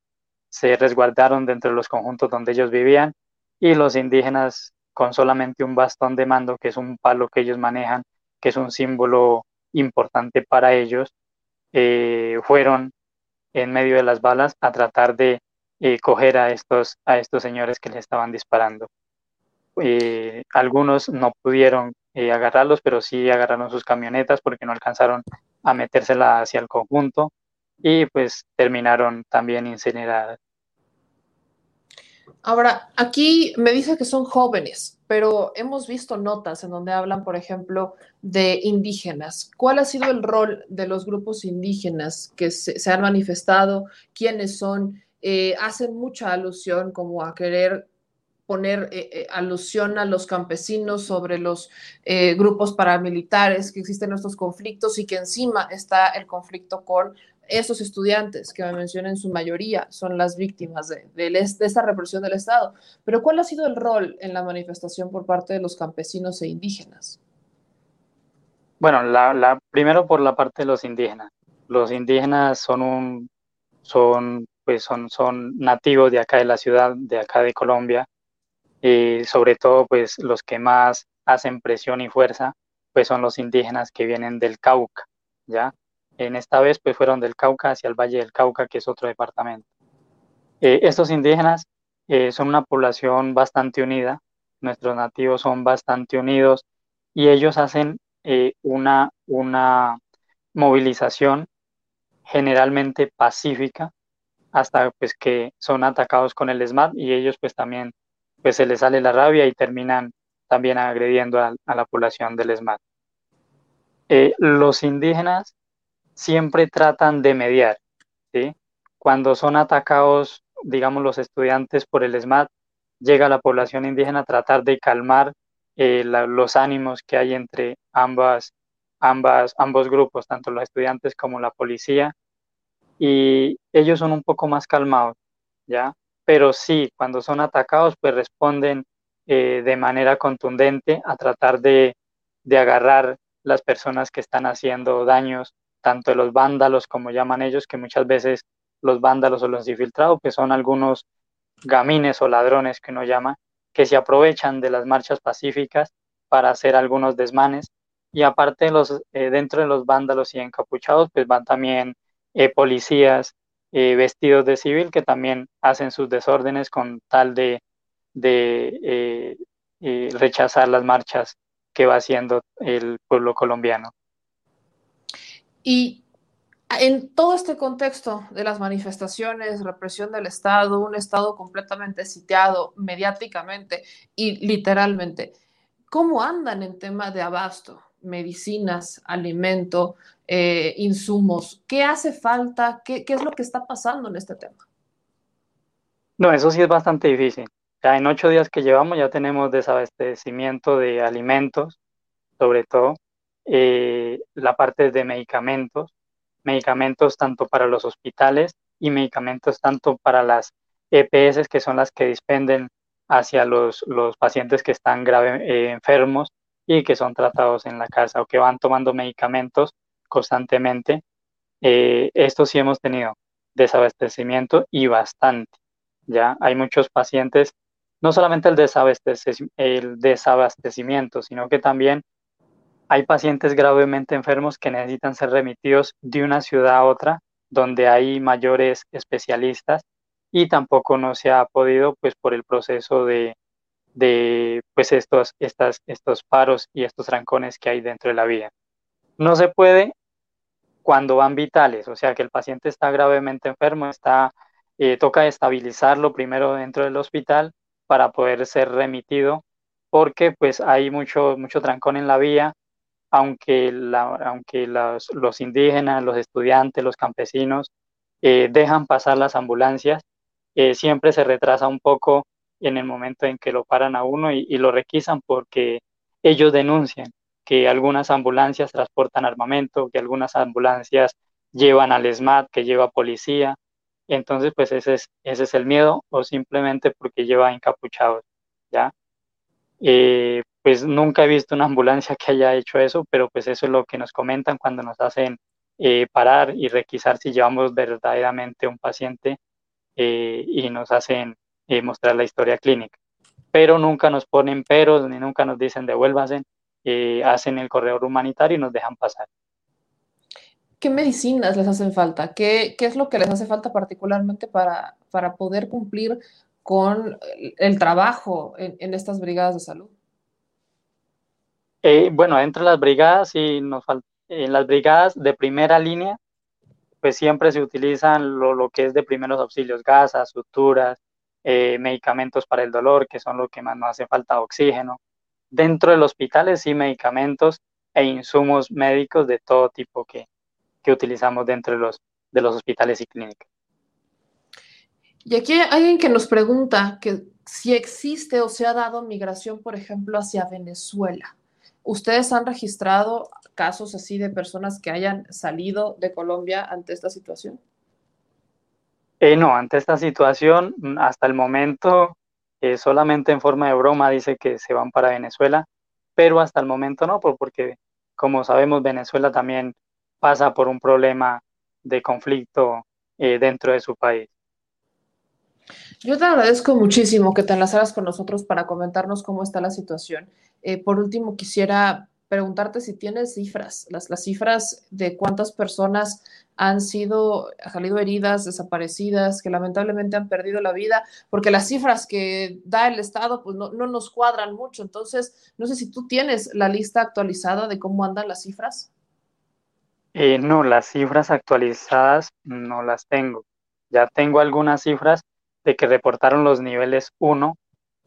se resguardaron dentro de los conjuntos donde ellos vivían. Y los indígenas con solamente un bastón de mando, que es un palo que ellos manejan, que es un símbolo importante para ellos, eh, fueron en medio de las balas a tratar de eh, coger a estos, a estos señores que les estaban disparando. Eh, algunos no pudieron agarrarlos, pero sí agarraron sus camionetas porque no alcanzaron a metérsela hacia el conjunto y pues terminaron también incineradas.
Ahora, aquí me dice que son jóvenes, pero hemos visto notas en donde hablan, por ejemplo, de indígenas. ¿Cuál ha sido el rol de los grupos indígenas que se, han manifestado? ¿Quiénes son? Eh, hacen mucha alusión como a querer poner eh, eh, alusión a los campesinos sobre los grupos paramilitares que existen en estos conflictos y que encima está el conflicto con esos estudiantes que me mencioné en su mayoría son las víctimas de, esta represión del Estado. Pero ¿cuál ha sido el rol en la manifestación por parte de los campesinos e indígenas?
Bueno, la, primero por la parte de los indígenas. Los indígenas son un, son, pues son, son nativos de acá de la ciudad, de acá de Colombia, y sobre todo, pues los que más hacen presión y fuerza, pues son los indígenas que vienen del Cauca, ¿ya? En esta vez pues fueron del Cauca hacia el Valle del Cauca, que es otro departamento. Eh, estos indígenas eh, son una población bastante unida, nuestros nativos son bastante unidos y ellos hacen eh, una, una movilización generalmente pacífica hasta pues que son atacados con el ESMAD y ellos pues también pues se les sale la rabia y terminan también agrediendo a, la población del ESMAD. los indígenas siempre tratan de mediar. Cuando son atacados, digamos, los estudiantes por el SMAT, llega la población indígena a tratar de calmar eh, los ánimos que hay entre ambas, ambas, ambos grupos, tanto los estudiantes como la policía, y ellos son un poco más calmados, ¿ya? Pero sí, cuando son atacados, pues responden eh, de manera contundente a tratar de, de agarrar las personas que están haciendo daños tanto de los vándalos, como llaman ellos, que muchas veces los vándalos o los infiltrados, que son algunos gamines o ladrones que uno llama, que se aprovechan de las marchas pacíficas para hacer algunos desmanes. Y aparte, los, eh, dentro de los vándalos y encapuchados, pues van también eh, policías eh, vestidos de civil que también hacen sus desórdenes con tal de, de rechazar las marchas que va haciendo el pueblo colombiano.
Y en todo este contexto de las manifestaciones, represión del Estado, un Estado completamente sitiado mediáticamente y literalmente, ¿cómo andan en tema de abasto? Medicinas, alimento, eh, insumos. ¿Qué hace falta? ¿Qué, ¿Qué es lo que está pasando en este tema?
No, eso sí es bastante difícil. Ya en ocho días que llevamos ya tenemos desabastecimiento de alimentos, sobre todo, eh, la parte de medicamentos, medicamentos tanto para los hospitales y medicamentos tanto para las EPS, que son las que dispenden hacia los, los pacientes que están grave, eh, enfermos y que son tratados en la casa o que van tomando medicamentos constantemente. Eh, esto sí hemos tenido desabastecimiento y bastante. Ya hay muchos pacientes, no solamente el, el desabastecimiento, sino que también hay pacientes gravemente enfermos que necesitan ser remitidos de una ciudad a otra donde hay mayores especialistas y tampoco no se ha podido pues por el proceso de, de pues estos, estas, estos paros y estos trancones que hay dentro de la vía. No se puede cuando van vitales, o sea que el paciente está gravemente enfermo, está, eh, toca estabilizarlo primero dentro del hospital para poder ser remitido porque pues hay mucho, mucho trancón en la vía, aunque, aunque los, indígenas, los estudiantes, los campesinos eh, dejan pasar las ambulancias, eh, siempre se retrasa un poco en el momento en que lo paran a uno y, lo requisan porque ellos denuncian que algunas ambulancias transportan armamento, que algunas ambulancias llevan al SMAT, que lleva policía. Entonces, pues ese es, ese es el miedo o simplemente porque lleva encapuchados, ¿ya? Eh, pues nunca he visto una ambulancia que haya hecho eso, pero pues eso es lo que nos comentan cuando nos hacen eh, parar y requisar si llevamos verdaderamente un paciente eh, y nos hacen eh, mostrar la historia clínica. Pero nunca nos ponen peros ni nunca nos dicen devuélvanse, eh, hacen el corredor humanitario y nos dejan pasar.
¿Qué medicinas les hacen falta? ¿Qué, qué es lo que les hace falta particularmente para, para poder cumplir con el trabajo en estas brigadas de salud?
Eh, bueno, entre las brigadas y nos en las brigadas de primera línea, pues siempre se utilizan lo, que es de primeros auxilios, gasas, suturas, eh, medicamentos para el dolor, que son lo que más nos hace falta, oxígeno. Dentro del hospital sí medicamentos e insumos médicos de todo tipo que, que utilizamos dentro de los, de los hospitales y clínicas.
Y aquí hay alguien que nos pregunta que si existe o se ha dado migración, por ejemplo, hacia Venezuela. ¿Ustedes han registrado casos así de personas que hayan salido de Colombia ante esta situación?
Eh, no, ante esta situación, mm, hasta el momento, eh, solamente en forma de broma dice que se van para Venezuela, pero hasta el momento no, porque como sabemos, Venezuela también pasa por un problema de conflicto eh, dentro de su país.
Yo te agradezco muchísimo que te enlazaras con nosotros para comentarnos cómo está la situación. por último, quisiera preguntarte si tienes cifras, las, las cifras de cuántas personas han sido, han salido heridas, desaparecidas, que lamentablemente han perdido la vida, porque las cifras que da el Estado pues no, no nos cuadran mucho. Entonces, no sé si tú tienes la lista actualizada de cómo andan las cifras.
Eh, no, las cifras actualizadas no las tengo. Ya tengo algunas cifras de que reportaron los niveles 1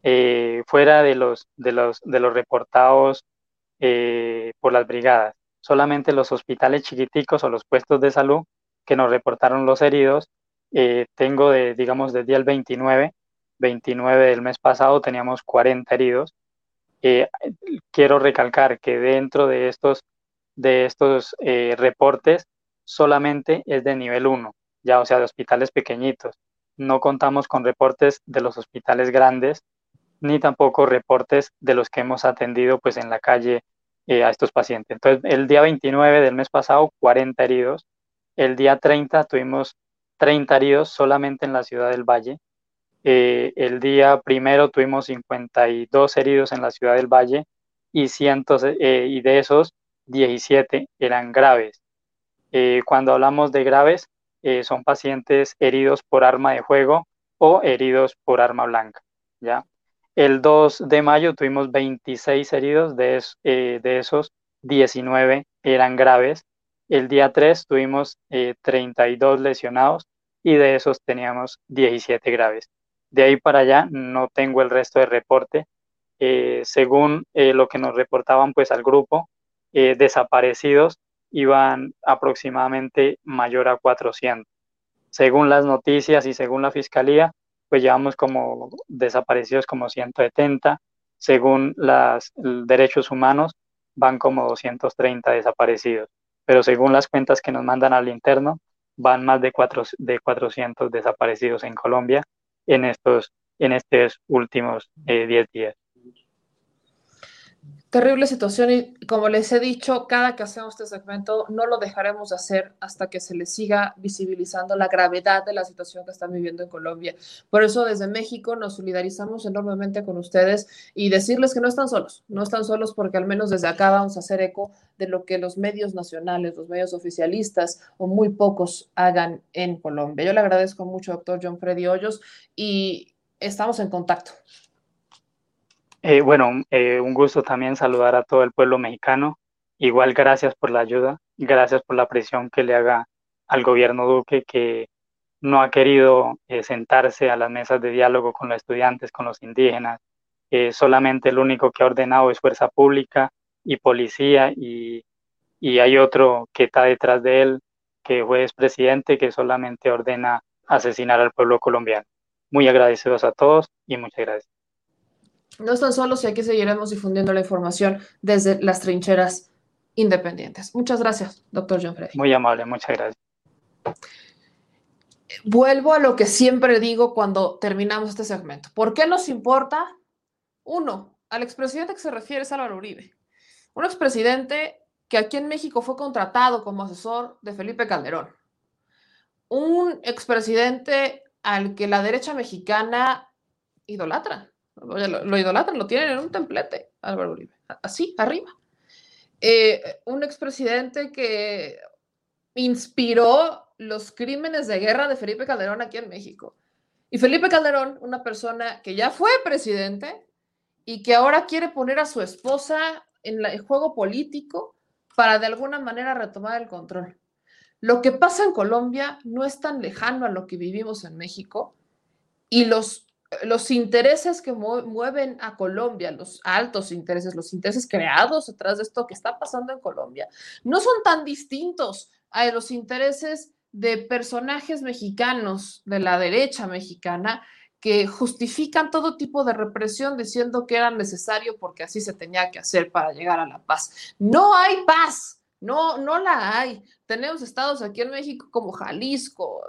eh, fuera de los, de, los, de los reportados eh, por las brigadas. Solamente los hospitales chiquiticos o los puestos de salud que nos reportaron los heridos, eh, tengo de, digamos, desde el 29, 29 del mes pasado teníamos 40 heridos. Eh, quiero recalcar que dentro de estos, de estos reportes solamente es de nivel 1, ya o sea, de hospitales pequeñitos. No contamos con reportes de los hospitales grandes ni tampoco reportes de los que hemos atendido pues en la calle eh, a estos pacientes. Entonces, el día 29 del mes pasado, 40 heridos. El día 30 tuvimos 30 heridos solamente en la ciudad del Valle. Eh, el día primero tuvimos 52 heridos en la ciudad del Valle y, cientos, eh, y de esos 17 eran graves. cuando hablamos de graves, son pacientes heridos por arma de fuego o heridos por arma blanca. ¿ya? El 2 de mayo tuvimos 26 heridos, de, eh, de esos 19 eran graves. El día 3 tuvimos 32 eh, lesionados y de esos teníamos 17 graves. De ahí para allá no tengo el resto de reporte. Eh, según lo que nos reportaban pues al grupo, desaparecidos iban aproximadamente mayor a 400. Según las noticias y según la fiscalía, pues llevamos como desaparecidos como 170, según los derechos humanos van como 230 desaparecidos, pero según las cuentas que nos mandan al interno, van más de, cuatro, de 400 desaparecidos en Colombia en estos, en estos últimos 10 eh, días.
Terrible situación y como les he dicho, cada que hacemos este segmento no lo dejaremos de hacer hasta que se les siga visibilizando la gravedad de la situación que están viviendo en Colombia. Por eso desde México nos solidarizamos enormemente con ustedes y decirles que no están solos, no están solos porque al menos desde acá vamos a hacer eco de lo que los medios nacionales, los medios oficialistas o muy pocos hagan en Colombia. Yo le agradezco mucho, doctor John Freddy Hoyos, y estamos en contacto.
Eh, bueno, eh, un gusto también saludar a todo el pueblo mexicano. Igual gracias por la ayuda, gracias por la presión que le haga al gobierno Duque, que no ha querido eh, sentarse a las mesas de diálogo con los estudiantes, con los indígenas. solamente el único que ha ordenado es fuerza pública y policía y, y hay otro que está detrás de él, que fue expresidente, que solamente ordena asesinar al pueblo colombiano. muy agradecidos a todos y muchas gracias.
No están solos y aquí seguiremos difundiendo la información desde las trincheras independientes. Muchas gracias, doctor John Freddy.
Muy amable, muchas gracias.
Vuelvo a lo que siempre digo cuando terminamos este segmento. ¿Por qué nos importa? Uno, al expresidente que se refiere es Álvaro Uribe. Un expresidente que aquí en México fue contratado como asesor de Felipe Calderón. Un expresidente al que la derecha mexicana idolatra. Lo, lo idolatran, lo tienen en un templete, Álvaro Uribe. Así, arriba. Eh, un expresidente que inspiró los crímenes de guerra de Felipe Calderón aquí en México. Y Felipe Calderón, una persona que ya fue presidente y que ahora quiere poner a su esposa en el juego político para de alguna manera retomar el control. Lo que pasa en Colombia no es tan lejano a lo que vivimos en México y los los intereses que mueven a Colombia, los altos intereses, los intereses creados detrás de esto que está pasando en Colombia, no son tan distintos a los intereses de personajes mexicanos de la derecha mexicana que justifican todo tipo de represión diciendo que era necesario porque así se tenía que hacer para llegar a la paz. No hay paz, no, no la hay. Tenemos estados aquí en México como Jalisco,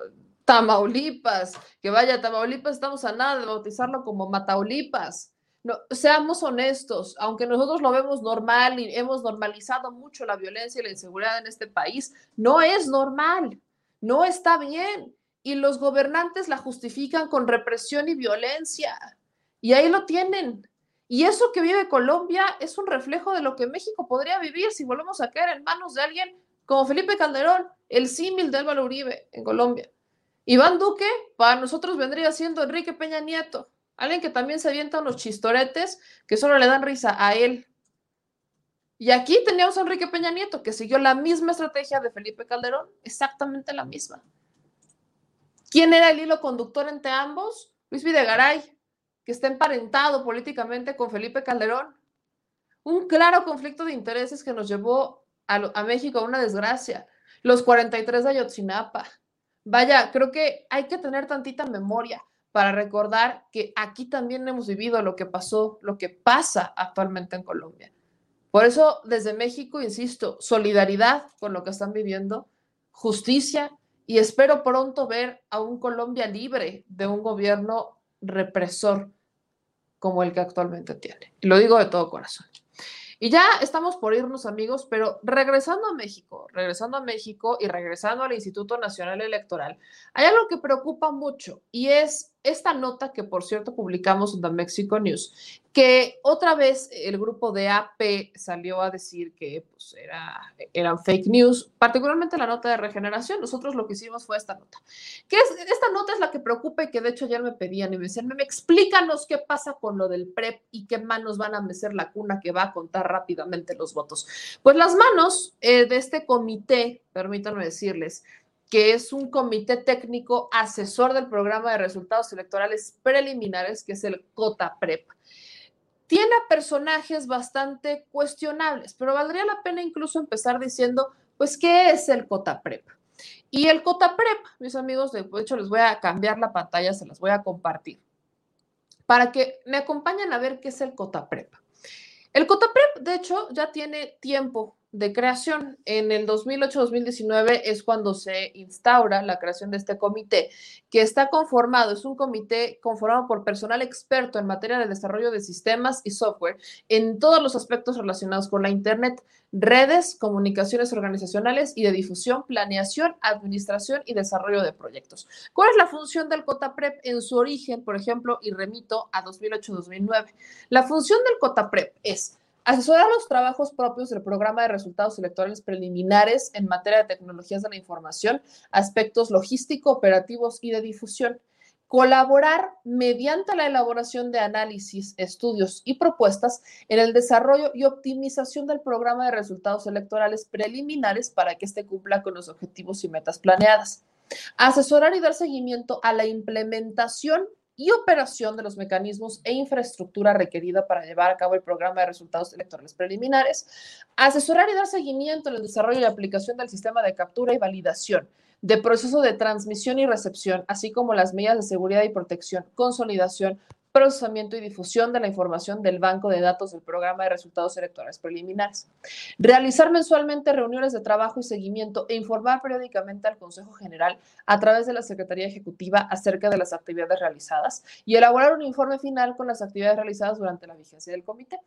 Tamaulipas, que vaya, Tamaulipas estamos a nada de bautizarlo como Mataulipas. No, seamos honestos, aunque nosotros lo vemos normal y hemos normalizado mucho la violencia y la inseguridad en este país, no es normal, no está bien. Y los gobernantes la justifican con represión y violencia. Y ahí lo tienen. Y eso que vive Colombia es un reflejo de lo que México podría vivir si volvemos a caer en manos de alguien como Felipe Calderón, el símil de Álvaro Uribe en Colombia. Iván Duque, para nosotros vendría siendo Enrique Peña Nieto, alguien que también se avienta unos chistoretes que solo le dan risa a él. Y aquí teníamos a Enrique Peña Nieto, que siguió la misma estrategia de Felipe Calderón, exactamente la misma. ¿Quién era el hilo conductor entre ambos? Luis Videgaray, que está emparentado políticamente con Felipe Calderón. Un claro conflicto de intereses que nos llevó a, a México a una desgracia. Los 43 de Ayotzinapa, Vaya, creo que hay que tener tantita memoria para recordar que aquí también hemos vivido lo que pasó, lo que pasa actualmente en Colombia. Por eso, desde México, insisto, solidaridad con lo que están viviendo, justicia y espero pronto ver a un Colombia libre de un gobierno represor como el que actualmente tiene. Y lo digo de todo corazón. Y ya estamos por irnos, amigos, pero regresando a México, regresando a México y regresando al Instituto Nacional Electoral, hay algo que preocupa mucho y es esta nota que, por cierto, publicamos en The Mexico News, que otra vez el grupo de AP salió a decir que pues, era, eran fake news, particularmente la nota de regeneración. Nosotros lo que hicimos fue esta nota. Que es, esta nota es la que preocupa y que de hecho ayer me pedían y me decían, me explícanos qué pasa con lo del PREP y qué manos van a mecer la cuna que va a contar rápidamente los votos. Pues las manos eh, de este comité, permítanme decirles, que es un comité técnico asesor del programa de resultados electorales preliminares, que es el COTA-PREP. Tiene personajes bastante cuestionables, pero valdría la pena incluso empezar diciendo, pues, ¿qué es el COTA-PREP? Y el COTA-PREP, mis amigos, de hecho les voy a cambiar la pantalla, se las voy a compartir, para que me acompañen a ver qué es el COTA-PREP. El COTA-PREP, de hecho, ya tiene tiempo de creación. En el 2008-2019 es cuando se instaura la creación de este comité, que está conformado, es un comité conformado por personal experto en materia de desarrollo de sistemas y software en todos los aspectos relacionados con la Internet, redes, comunicaciones organizacionales y de difusión, planeación, administración y desarrollo de proyectos. ¿Cuál es la función del COTAPREP en su origen, por ejemplo, y remito a 2008-2009? La función del COTAPREP es Asesorar los trabajos propios del programa de resultados electorales preliminares en materia de tecnologías de la información, aspectos logístico, operativos y de difusión. Colaborar mediante la elaboración de análisis, estudios y propuestas en el desarrollo y optimización del programa de resultados electorales preliminares para que éste cumpla con los objetivos y metas planeadas. Asesorar y dar seguimiento a la implementación y operación de los mecanismos e infraestructura requerida para llevar a cabo el programa de resultados electorales preliminares, asesorar y dar seguimiento en el desarrollo y aplicación del sistema de captura y validación de proceso de transmisión y recepción, así como las medidas de seguridad y protección, consolidación, procesamiento y difusión de la información del banco de datos del programa de resultados electorales preliminares. Realizar mensualmente reuniones de trabajo y seguimiento e informar periódicamente al Consejo General a través de la Secretaría Ejecutiva acerca de las actividades realizadas y elaborar un informe final con las actividades realizadas durante la vigencia del comité.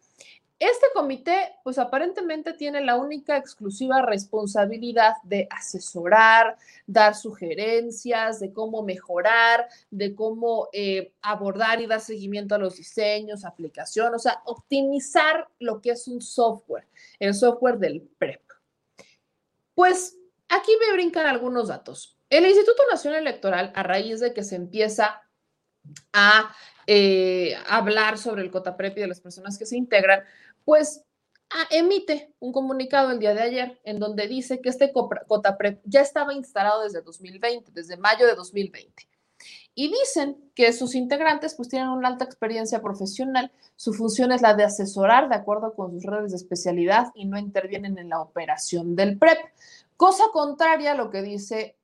Este comité, pues aparentemente tiene la única exclusiva responsabilidad de asesorar, dar sugerencias de cómo mejorar, de cómo eh, abordar y dar seguimiento a los diseños, aplicación, o sea, optimizar lo que es un software, el software del PREP. Pues aquí me brincan algunos datos. El Instituto Nacional Electoral, a raíz de que se empieza a eh, hablar sobre el COTAPREP y de las personas que se integran, pues emite un comunicado el día de ayer en donde dice que este COTAPREP ya estaba instalado desde 2020, desde mayo de 2020. Y dicen que sus integrantes pues tienen una alta experiencia profesional, su función es la de asesorar de acuerdo con sus redes de especialidad y no intervienen en la operación del PREP, cosa contraria a lo que dice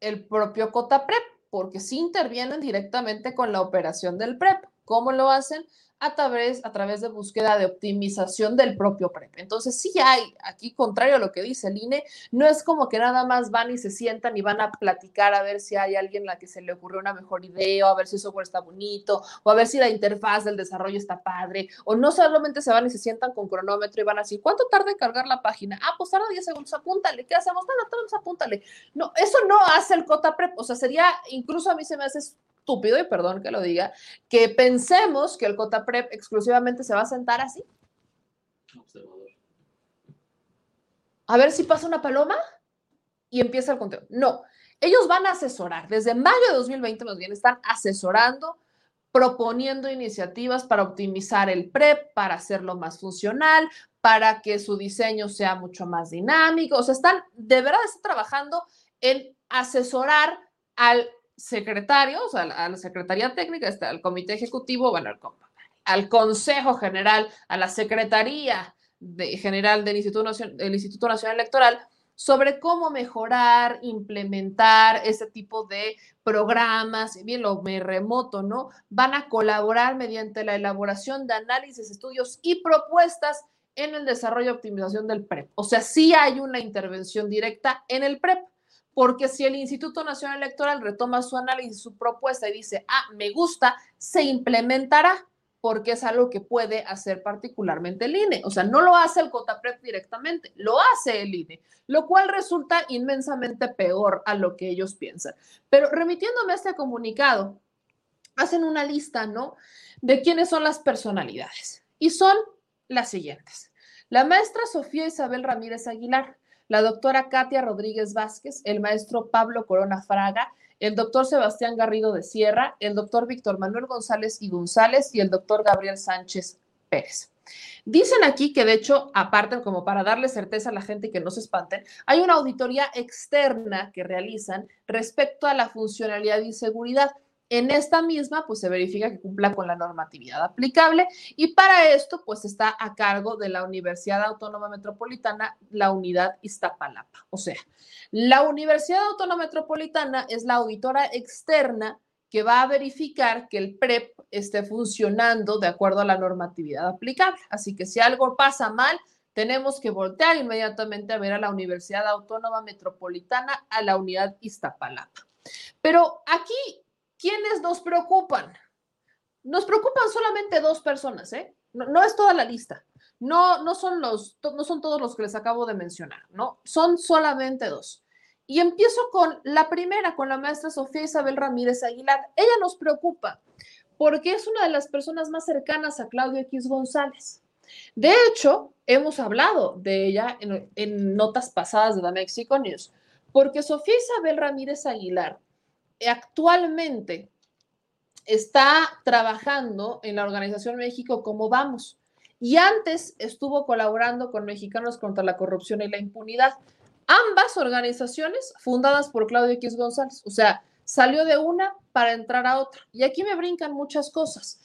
el propio COTAPREP, porque sí intervienen directamente con la operación del PREP. ¿Cómo lo hacen? A través, a través de búsqueda de optimización del propio PREP. Entonces, sí hay, aquí contrario a lo que dice el INE, no es como que nada más van y se sientan y van a platicar a ver si hay alguien a la que se le ocurrió una mejor idea, o a ver si el software está bonito, o a ver si la interfaz del desarrollo está padre, o no solamente se van y se sientan con cronómetro y van así, ¿cuánto tarda en cargar la página? Ah, pues tarda 10 segundos, apúntale, ¿qué hacemos? Nada, todos apúntale. No, eso no hace el Cota Prep, o sea, sería, incluso a mí se me hace estúpido, y perdón que lo diga, que pensemos que el COTAPREP exclusivamente se va a sentar así. A ver si pasa una paloma y empieza el conteo. No, ellos van a asesorar. Desde mayo de 2020 más bien están asesorando, proponiendo iniciativas para optimizar el PREP, para hacerlo más funcional, para que su diseño sea mucho más dinámico. O sea, están de verdad están trabajando en asesorar al secretario, o sea, a la Secretaría Técnica, este, al Comité Ejecutivo, bueno, al, al Consejo General, a la Secretaría General del Instituto, Nacional, del Instituto Nacional Electoral, sobre cómo mejorar, implementar ese tipo de programas, bien lo me remoto, ¿no? Van a colaborar mediante la elaboración de análisis, estudios y propuestas en el desarrollo y optimización del PREP. O sea, sí hay una intervención directa en el PREP porque si el Instituto Nacional Electoral retoma su análisis, su propuesta y dice, ah, me gusta, se implementará, porque es algo que puede hacer particularmente el INE. O sea, no lo hace el COTAPREP directamente, lo hace el INE, lo cual resulta inmensamente peor a lo que ellos piensan. Pero remitiéndome a este comunicado, hacen una lista, ¿no? De quiénes son las personalidades. Y son las siguientes. La maestra Sofía Isabel Ramírez Aguilar, la doctora Katia Rodríguez Vázquez, el maestro Pablo Corona Fraga, el doctor Sebastián Garrido de Sierra, el doctor Víctor Manuel González y González y el doctor Gabriel Sánchez Pérez. Dicen aquí que de hecho, aparte, como para darle certeza a la gente y que no se espanten, hay una auditoría externa que realizan respecto a la funcionalidad y seguridad. En esta misma, pues se verifica que cumpla con la normatividad aplicable y para esto, pues está a cargo de la Universidad Autónoma Metropolitana, la unidad Iztapalapa. O sea, la Universidad Autónoma Metropolitana es la auditora externa que va a verificar que el PREP esté funcionando de acuerdo a la normatividad aplicable. Así que si algo pasa mal, tenemos que voltear inmediatamente a ver a la Universidad Autónoma Metropolitana, a la unidad Iztapalapa. Pero aquí ¿quiénes nos preocupan? Nos preocupan solamente dos personas, ¿eh? No, es toda la lista. No, no, son los, no son todos los que les acabo de mencionar, ¿no? Son solamente dos. Y empiezo con la primera, con la maestra Sofía Isabel Ramírez Aguilar. Ella nos preocupa porque es una de las personas más cercanas a Claudio X González. De hecho, hemos hablado de ella en, en notas pasadas de The Mexico News, porque Sofía Isabel Ramírez Aguilar actualmente está trabajando en la organización México como vamos y antes estuvo colaborando con Mexicanos contra la Corrupción y la Impunidad. Ambas organizaciones fundadas por Claudio X González, o sea, salió de una para entrar a otra. Y aquí me brincan muchas cosas.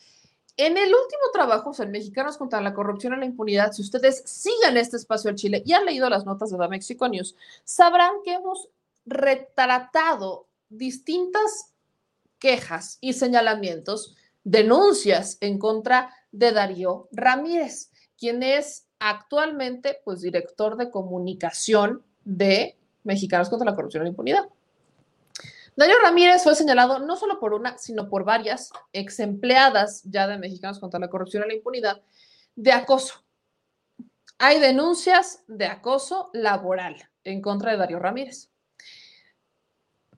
En el último trabajo, o sea, en Mexicanos contra la Corrupción y la Impunidad, si ustedes siguen este espacio al Chile y han leído las notas de la Mexico News, sabrán que hemos retratado distintas quejas y señalamientos, denuncias en contra de Darío Ramírez, quien es actualmente pues director de comunicación de Mexicanos contra la Corrupción y la Impunidad. Darío Ramírez fue señalado no solo por una, sino por varias ex empleadas ya de Mexicanos contra la Corrupción y la Impunidad de acoso. Hay denuncias de acoso laboral en contra de Darío Ramírez.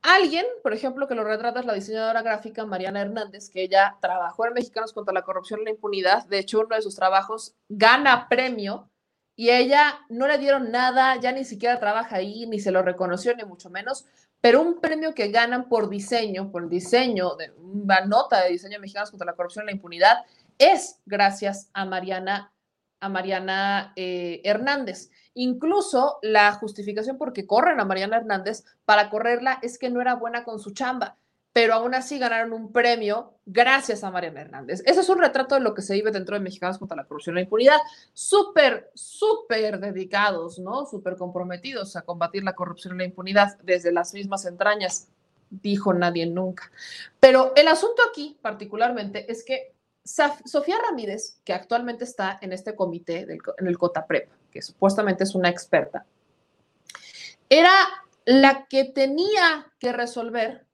Alguien, por ejemplo, que lo retrata es la diseñadora gráfica Mariana Hernández, que ella trabajó en Mexicanos contra la Corrupción y la Impunidad. De hecho, uno de sus trabajos gana premio y ella no le dieron nada, ya ni siquiera trabaja ahí, ni se lo reconoció, ni mucho menos, pero un premio que ganan por diseño, por el diseño de una nota de diseño mexicanos contra la corrupción y la impunidad, es gracias a Mariana, a Mariana eh, Hernández. Incluso la justificación por qué corren a Mariana Hernández para correrla es que no era buena con su chamba pero aún así ganaron un premio gracias a Mariana Hernández. Ese es un retrato de lo que se vive dentro de Mexicanos contra la corrupción y la impunidad. Súper, súper dedicados, ¿no? Súper comprometidos a combatir la corrupción y la impunidad desde las mismas entrañas, dijo nadie nunca. Pero el asunto aquí, particularmente, es que Sofía Ramírez, que actualmente está en este comité, en el COTAPREP, que supuestamente es una experta, era la que tenía que resolver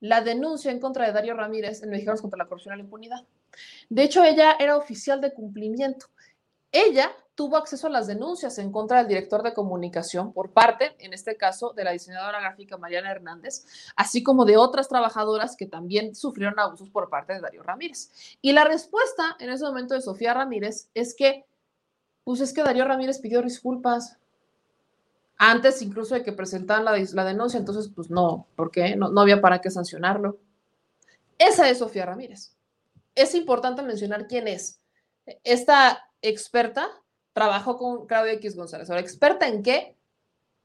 la denuncia en contra de Darío Ramírez en Mexicanos contra la Corrupción y la Impunidad. De hecho, ella era oficial de cumplimiento. Ella tuvo acceso a las denuncias en contra del director de comunicación por parte, en este caso, de la diseñadora gráfica Mariana Hernández, así como de otras trabajadoras que también sufrieron abusos por parte de Darío Ramírez. Y la respuesta en ese momento de Sofía Ramírez es que, pues es que Darío Ramírez pidió disculpas, antes incluso de que presentaran la, denuncia, entonces pues no, porque no, no había para qué sancionarlo. Esa es Sofía Ramírez. Es importante mencionar quién es. Esta experta trabajó con Claudia X González. Ahora, ¿experta en qué?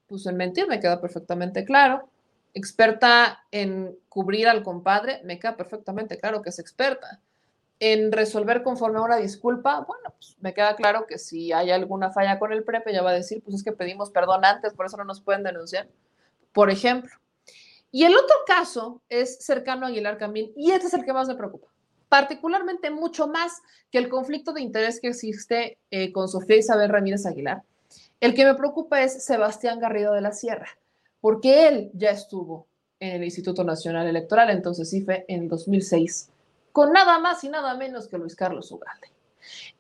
Pues en mentir, me queda perfectamente claro. Experta en cubrir al compadre, me queda perfectamente claro que es experta en resolver conforme a una disculpa, bueno, pues me queda claro que si hay alguna falla con el PREP, ella va a decir, pues es que pedimos perdón antes, por eso no nos pueden denunciar, por ejemplo. Y el otro caso es cercano a Aguilar Camín, y este es el que más me preocupa, particularmente mucho más que el conflicto de interés que existe eh, con Sofía Isabel Ramírez Aguilar. El que me preocupa es Sebastián Garrido de la Sierra, porque él ya estuvo en el Instituto Nacional Electoral, entonces IFE, en 2006 con nada más y nada menos que Luis Carlos Ugalde.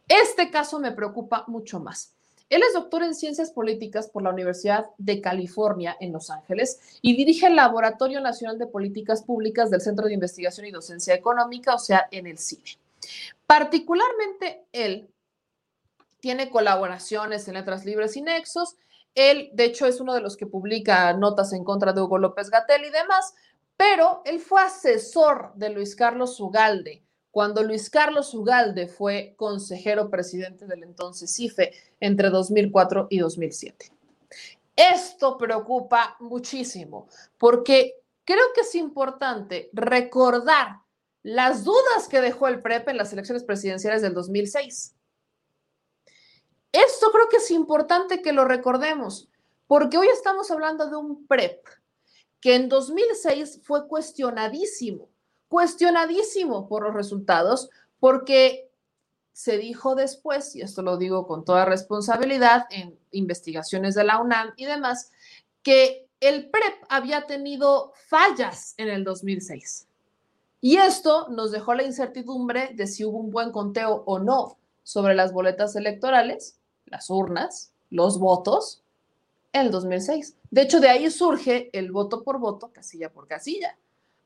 Este caso me preocupa mucho más. Él es doctor en ciencias políticas por la Universidad de California en Los Ángeles y dirige el Laboratorio Nacional de Políticas Públicas del Centro de Investigación y Docencia Económica, o sea, en el CIDE. Particularmente él tiene colaboraciones en Letras Libres y Nexos. Él, de hecho, es uno de los que publica notas en contra de Hugo López Gatel y demás, pero él fue asesor de Luis Carlos Ugalde cuando Luis Carlos Ugalde fue consejero presidente del entonces IFE entre 2004 y 2007. Esto preocupa muchísimo porque creo que es importante recordar las dudas que dejó el PREP en las elecciones presidenciales del 2006. Esto creo que es importante que lo recordemos, porque hoy estamos hablando de un PREP que en 2006 fue cuestionadísimo, cuestionadísimo por los resultados, porque se dijo después, y esto lo digo con toda responsabilidad, en investigaciones de la UNAM y demás, que el PREP había tenido fallas en el 2006. Y esto nos dejó la incertidumbre de si hubo un buen conteo o no sobre las boletas electorales, las urnas, los votos, en el 2006. De hecho, de ahí surge el voto por voto, casilla por casilla,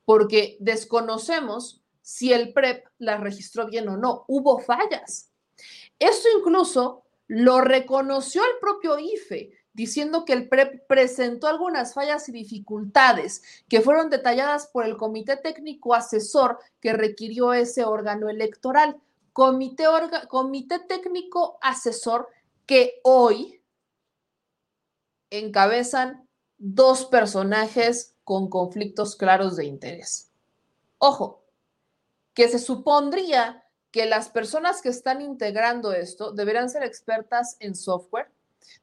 porque desconocemos si el PREP la registró bien o no. Hubo fallas. Esto incluso lo reconoció el propio IFE, diciendo que el PREP presentó algunas fallas y dificultades que fueron detalladas por el Comité Técnico Asesor que requirió ese órgano electoral. Comité, Comité Técnico Asesor que hoy encabezan dos personajes con conflictos claros de interés. Ojo, que se supondría que las personas que están integrando esto deberán ser expertas en software,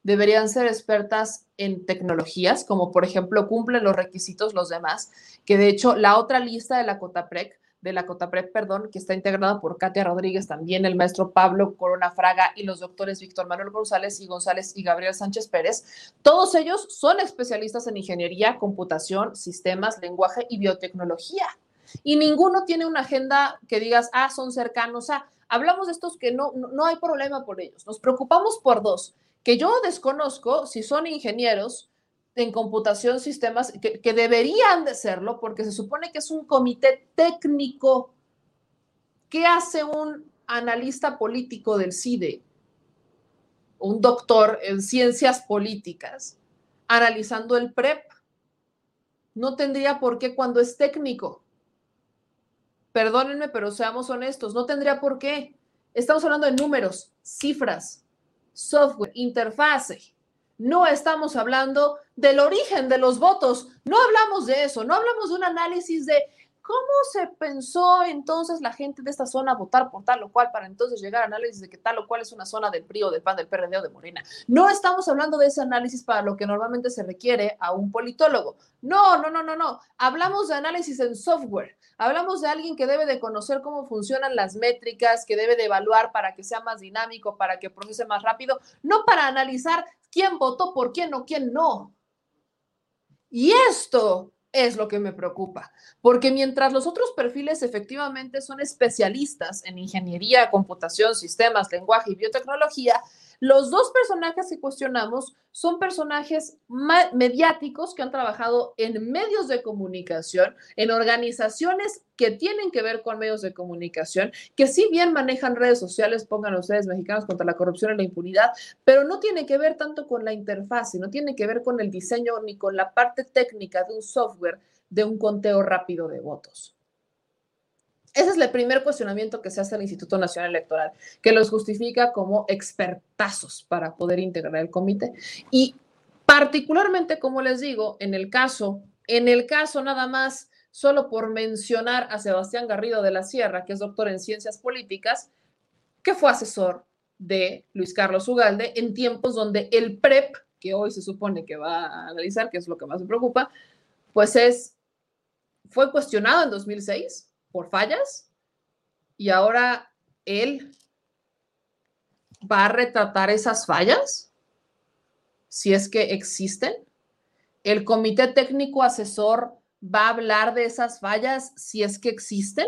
deberían ser expertas en tecnologías, como por ejemplo cumplen los requisitos los demás, que de hecho la otra lista de la COTAPREC, de la COTAPREC, perdón, que está integrada por Katia Rodríguez, también el maestro Pablo Corona Fraga y los doctores Víctor Manuel González y González y Gabriel Sánchez Pérez, todos ellos son especialistas en ingeniería, computación, sistemas, lenguaje y biotecnología. Y ninguno tiene una agenda que digas, ah, son cercanos a, hablamos de estos que no, no hay problema por ellos. Nos preocupamos por dos, que yo desconozco si son ingenieros en computación, sistemas, que, deberían de serlo, porque se supone que es un comité técnico. ¿Qué hace un analista político del CIDE? Un doctor en ciencias políticas, analizando el PREP. No tendría por qué cuando es técnico. Perdónenme, pero seamos honestos, no tendría por qué. Estamos hablando de números, cifras, software, interfase. No estamos hablando del origen de los votos, no hablamos de eso, no hablamos de un análisis de cómo se pensó entonces la gente de esta zona votar por tal o cual para entonces llegar a análisis de que tal o cual es una zona del PRI o del PAN, del PRD o de Morena. No estamos hablando de ese análisis para lo que normalmente se requiere a un politólogo. No, no, no, no, no. Hablamos de análisis en software. Hablamos de alguien que debe de conocer cómo funcionan las métricas, que debe de evaluar para que sea más dinámico, para que procese más rápido, no para analizar quién votó por quién o quién no. Y esto es lo que me preocupa, porque mientras los otros perfiles efectivamente son especialistas en ingeniería, computación, sistemas, lenguaje y biotecnología, los dos personajes que cuestionamos son personajes mediáticos que han trabajado en medios de comunicación, en organizaciones que tienen que ver con medios de comunicación, que si bien manejan redes sociales, pongan ustedes mexicanos contra la corrupción y la impunidad, pero no tiene que ver tanto con la interfaz, no tiene que ver con el diseño ni con la parte técnica de un software de un conteo rápido de votos. Ese es el primer cuestionamiento que se hace al Instituto Nacional Electoral, que los justifica como expertazos para poder integrar el comité. Y particularmente, como les digo, en el caso, en el caso nada más, solo por mencionar a Sebastián Garrido de la Sierra, que es doctor en ciencias políticas, que fue asesor de Luis Carlos Ugalde en tiempos donde el PREP, que hoy se supone que va a analizar, que es lo que más me preocupa, pues es, fue cuestionado en 2006 por fallas y ahora él va a retratar esas fallas, si es que existen. El comité técnico asesor va a hablar de esas fallas, si es que existen.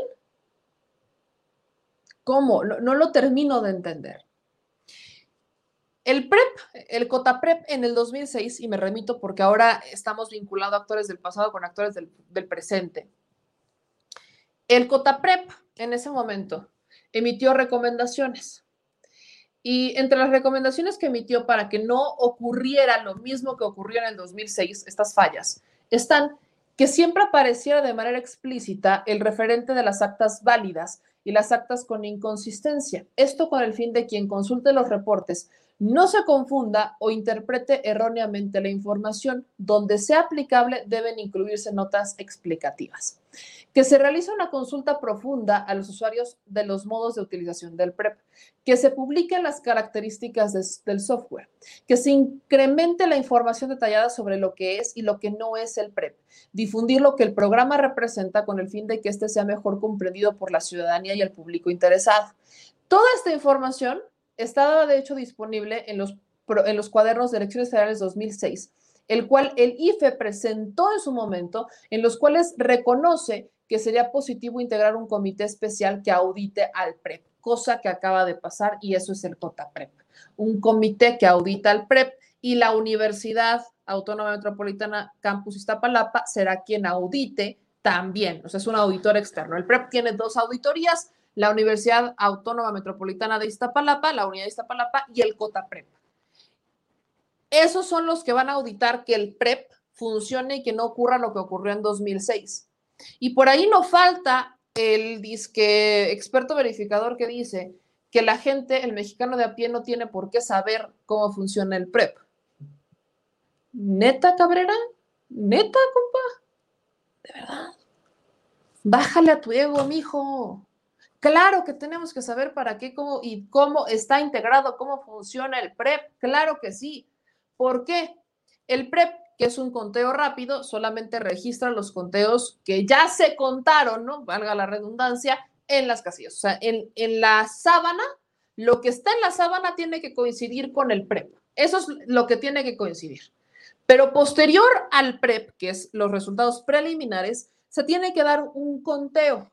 ¿Cómo? No, lo termino de entender. El PREP, el COTAPREP en el 2006, y me remito porque ahora estamos vinculados actores del pasado con actores del presente. El COTAPREP en ese momento emitió recomendaciones. Y entre las recomendaciones que emitió para que no ocurriera lo mismo que ocurrió en el 2006, estas fallas, están que siempre apareciera de manera explícita el referente de las actas válidas y las actas con inconsistencia. Esto con el fin de quien consulte los reportes no se confunda o interprete erróneamente la información. Donde sea aplicable deben incluirse notas explicativas que se realice una consulta profunda a los usuarios de los modos de utilización del PREP, que se publiquen las características del software, que se incremente la información detallada sobre lo que es y lo que no es el PREP, difundir lo que el programa representa con el fin de que éste sea mejor comprendido por la ciudadanía y el público interesado. Toda esta información está de hecho disponible en los, en los cuadernos de elecciones federales 2006 el cual el IFE presentó en su momento, en los cuales reconoce que sería positivo integrar un comité especial que audite al PREP, cosa que acaba de pasar y eso es el COTAPREP, un comité que audita al PREP y la Universidad Autónoma Metropolitana Campus Iztapalapa será quien audite también, o sea, es un auditor externo. El PREP tiene dos auditorías, la Universidad Autónoma Metropolitana de Iztapalapa, la Unidad de Iztapalapa y el COTAPREP. Esos son los que van a auditar que el PREP funcione y que no ocurra lo que ocurrió en 2006. Y por ahí no falta el disque experto verificador que dice que la gente, el mexicano de a pie, no tiene por qué saber cómo funciona el PREP. ¿Neta, Cabrera? ¿Neta, compa? ¿De verdad? Bájale a tu ego, mijo. Claro que tenemos que saber para qué cómo, y cómo está integrado, cómo funciona el PREP. Claro que sí. ¿Por qué? El PREP, que es un conteo rápido, solamente registra los conteos que ya se contaron, ¿no? Valga la redundancia, en las casillas. O sea, en, en la sábana, lo que está en la sábana tiene que coincidir con el PREP. Eso es lo que tiene que coincidir. Pero posterior al PREP, que es los resultados preliminares, se tiene que dar un conteo,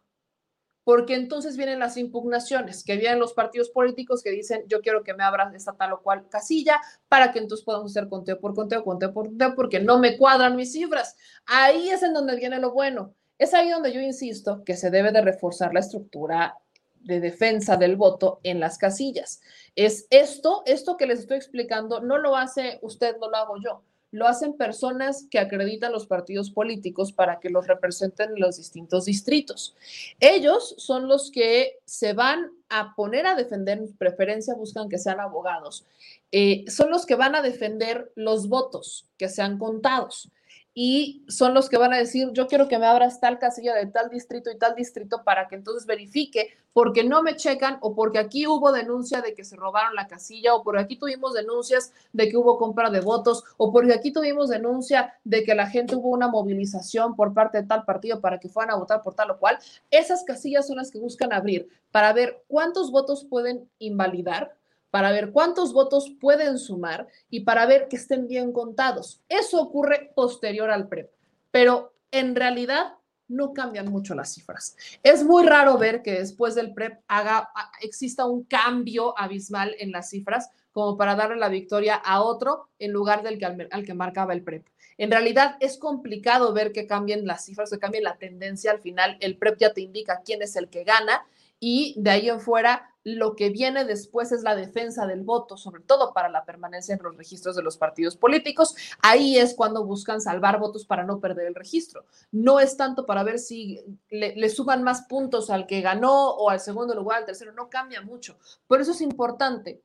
porque entonces vienen las impugnaciones, que vienen los partidos políticos que dicen, yo quiero que me abran esta tal o cual casilla, para que entonces podamos hacer conteo por conteo, conteo por conteo, porque no me cuadran mis cifras. Ahí es en donde viene lo bueno. Es ahí donde yo insisto que se debe de reforzar la estructura de defensa del voto en las casillas. Es esto, esto que les estoy explicando, no lo hace usted, no lo hago yo lo hacen personas que acreditan los partidos políticos para que los representen en los distintos distritos. Ellos son los que se van a poner a defender, preferencia buscan que sean abogados, eh, son los que van a defender los votos que sean contados y son los que van a decir, yo quiero que me abras tal casilla de tal distrito y tal distrito para que entonces verifique porque no me checan o porque aquí hubo denuncia de que se robaron la casilla o porque aquí tuvimos denuncias de que hubo compra de votos o porque aquí tuvimos denuncia de que la gente hubo una movilización por parte de tal partido para que fueran a votar por tal o cual. Esas casillas son las que buscan abrir para ver cuántos votos pueden invalidar para ver cuántos votos pueden sumar y para ver que estén bien contados. Eso ocurre posterior al PREP, pero en realidad no cambian mucho las cifras. Es muy raro ver que después del PREP haga, exista un cambio abismal en las cifras como para darle la victoria a otro en lugar del que al, que marcaba el PREP. En realidad es complicado ver que cambien las cifras, que cambie la tendencia. Al final, el PREP ya te indica quién es el que gana y de ahí en fuera lo que viene después es la defensa del voto, sobre todo para la permanencia en los registros de los partidos políticos. Ahí es cuando buscan salvar votos para no perder el registro. No es tanto para ver si le, suban más puntos al que ganó o al segundo lugar, al tercero, no cambia mucho. Por eso es importante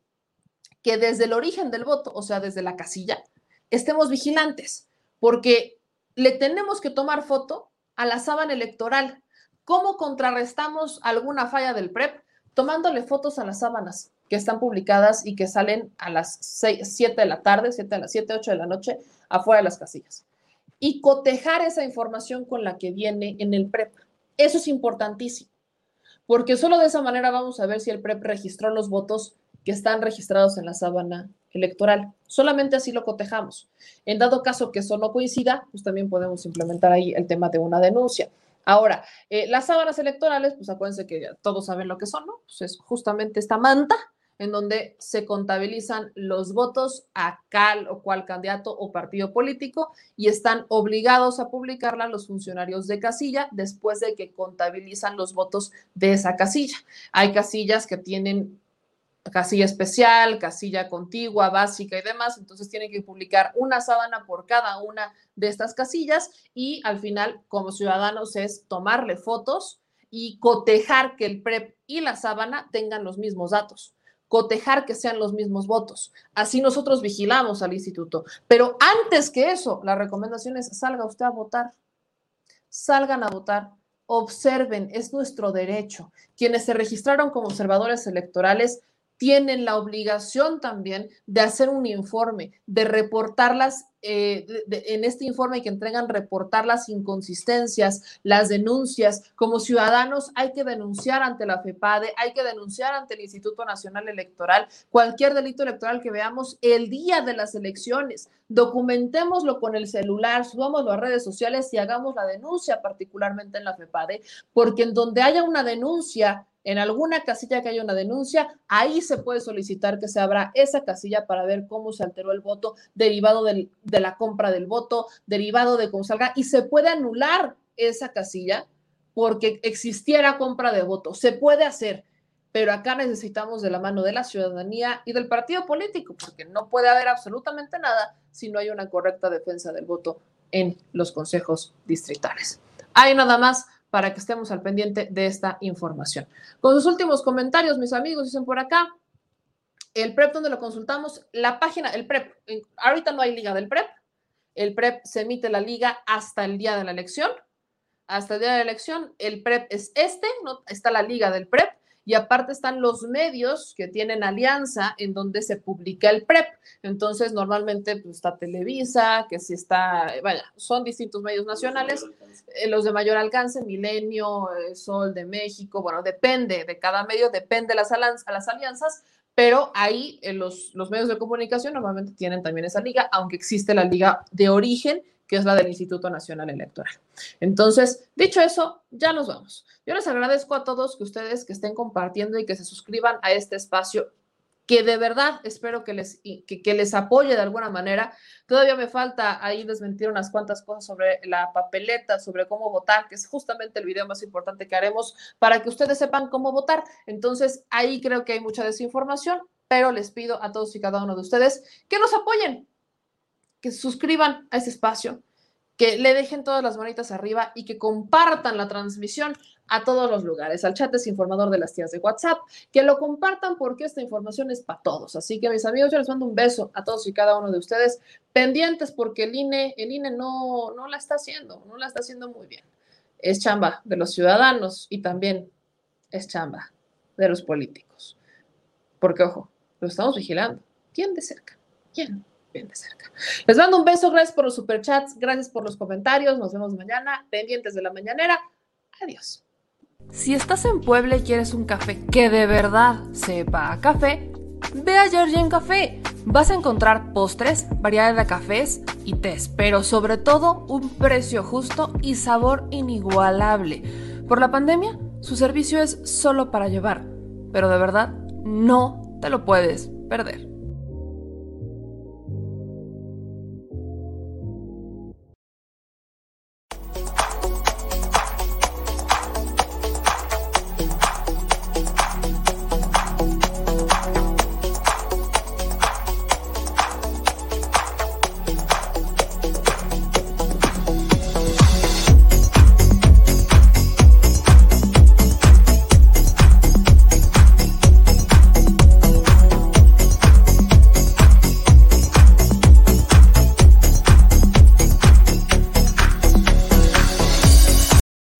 que desde el origen del voto, o sea, desde la casilla, estemos vigilantes, porque le tenemos que tomar foto a la sábana electoral. ¿Cómo contrarrestamos alguna falla del PREP? Tomándole fotos a las sábanas que están publicadas y que salen a las 7 de la tarde, 7 a las 7, 8 de la noche, afuera de las casillas. Y cotejar esa información con la que viene en el PREP. Eso es importantísimo, porque solo de esa manera vamos a ver si el PREP registró los votos que están registrados en la sábana electoral. Solamente así lo cotejamos. En dado caso que eso no coincida, pues también podemos implementar ahí el tema de una denuncia. Ahora, eh, las sábanas electorales, pues acuérdense que todos saben lo que son, ¿no? Pues es justamente esta manta en donde se contabilizan los votos a cal o cual candidato o partido político y están obligados a publicarla los funcionarios de casilla después de que contabilizan los votos de esa casilla. Hay casillas que tienen casilla especial, casilla contigua, básica y demás. Entonces tienen que publicar una sábana por cada una de estas casillas y al final, como ciudadanos, es tomarle fotos y cotejar que el PREP y la sábana tengan los mismos datos cotejar que sean los mismos votos. Así nosotros vigilamos al instituto. Pero antes que eso, la recomendación es salga usted a votar. Salgan a votar. Observen, es nuestro derecho. Quienes se registraron como observadores electorales tienen la obligación también de hacer un informe, de reportarlas eh, en este informe que entregan, reportar las inconsistencias, las denuncias. Como ciudadanos hay que denunciar ante la FEPADE, hay que denunciar ante el Instituto Nacional Electoral cualquier delito electoral que veamos el día de las elecciones. Documentémoslo con el celular, subámoslo a redes sociales y hagamos la denuncia, particularmente en la FEPADE, porque en donde haya una denuncia, en alguna casilla que haya una denuncia, ahí se puede solicitar que se abra esa casilla para ver cómo se alteró el voto derivado de la compra del voto, derivado de cómo salga, y se puede anular esa casilla porque existiera compra de voto. Se puede hacer, pero acá necesitamos de la mano de la ciudadanía y del partido político, porque no puede haber absolutamente nada si no hay una correcta defensa del voto en los consejos distritales. Hay nada más para que estemos al pendiente de esta información. Con sus últimos comentarios, mis amigos, dicen por acá, el PREP donde lo consultamos, la página, el PREP, ahorita no hay liga del PREP, el PREP se emite la liga hasta el día de la elección, hasta el día de la elección, el PREP es este, ¿no? está la liga del PREP, y aparte están los medios que tienen alianza en donde se publica el PREP. Entonces, normalmente pues, está Televisa, que sí está, vaya, son distintos medios nacionales, eh, los de mayor alcance, Milenio, eh, Sol de México, bueno, depende de cada medio, depende de las, las alianzas, pero ahí eh, los, los medios de comunicación normalmente tienen también esa liga, aunque existe la liga de origen que es la del Instituto Nacional Electoral. Entonces, dicho eso, ya nos vamos. Yo les agradezco a todos que ustedes que estén compartiendo y que se suscriban a este espacio que de verdad espero que les, que, les apoye de alguna manera. Todavía me falta ahí desmentir unas cuantas cosas sobre la papeleta, sobre cómo votar, que es justamente el video más importante que haremos para que ustedes sepan cómo votar. Entonces, ahí creo que hay mucha desinformación, pero les pido a todos y cada uno de ustedes que nos apoyen, que suscriban a este espacio, que le dejen todas las manitas arriba y que compartan la transmisión a todos los lugares, al chat desinformador de las tías de WhatsApp, que lo compartan porque esta información es para todos. Así que mis amigos, yo les mando un beso a todos y cada uno de ustedes, pendientes porque el INE, el INE no, no la está haciendo, no la está haciendo muy bien. Es chamba de los ciudadanos y también es chamba de los políticos. Porque, ojo, lo estamos vigilando. ¿Quién de cerca? ¿Quién? Les mando un beso, gracias por los superchats, gracias por los comentarios, nos vemos mañana, pendientes de la mañanera. Adiós. Si estás en Puebla y quieres un café que de verdad sepa a café, ve a Georgian Café. Vas a encontrar postres, variedad de cafés y tés, pero sobre todo un precio justo y sabor inigualable. Por la pandemia, su servicio es solo para llevar, pero de verdad no te lo puedes perder.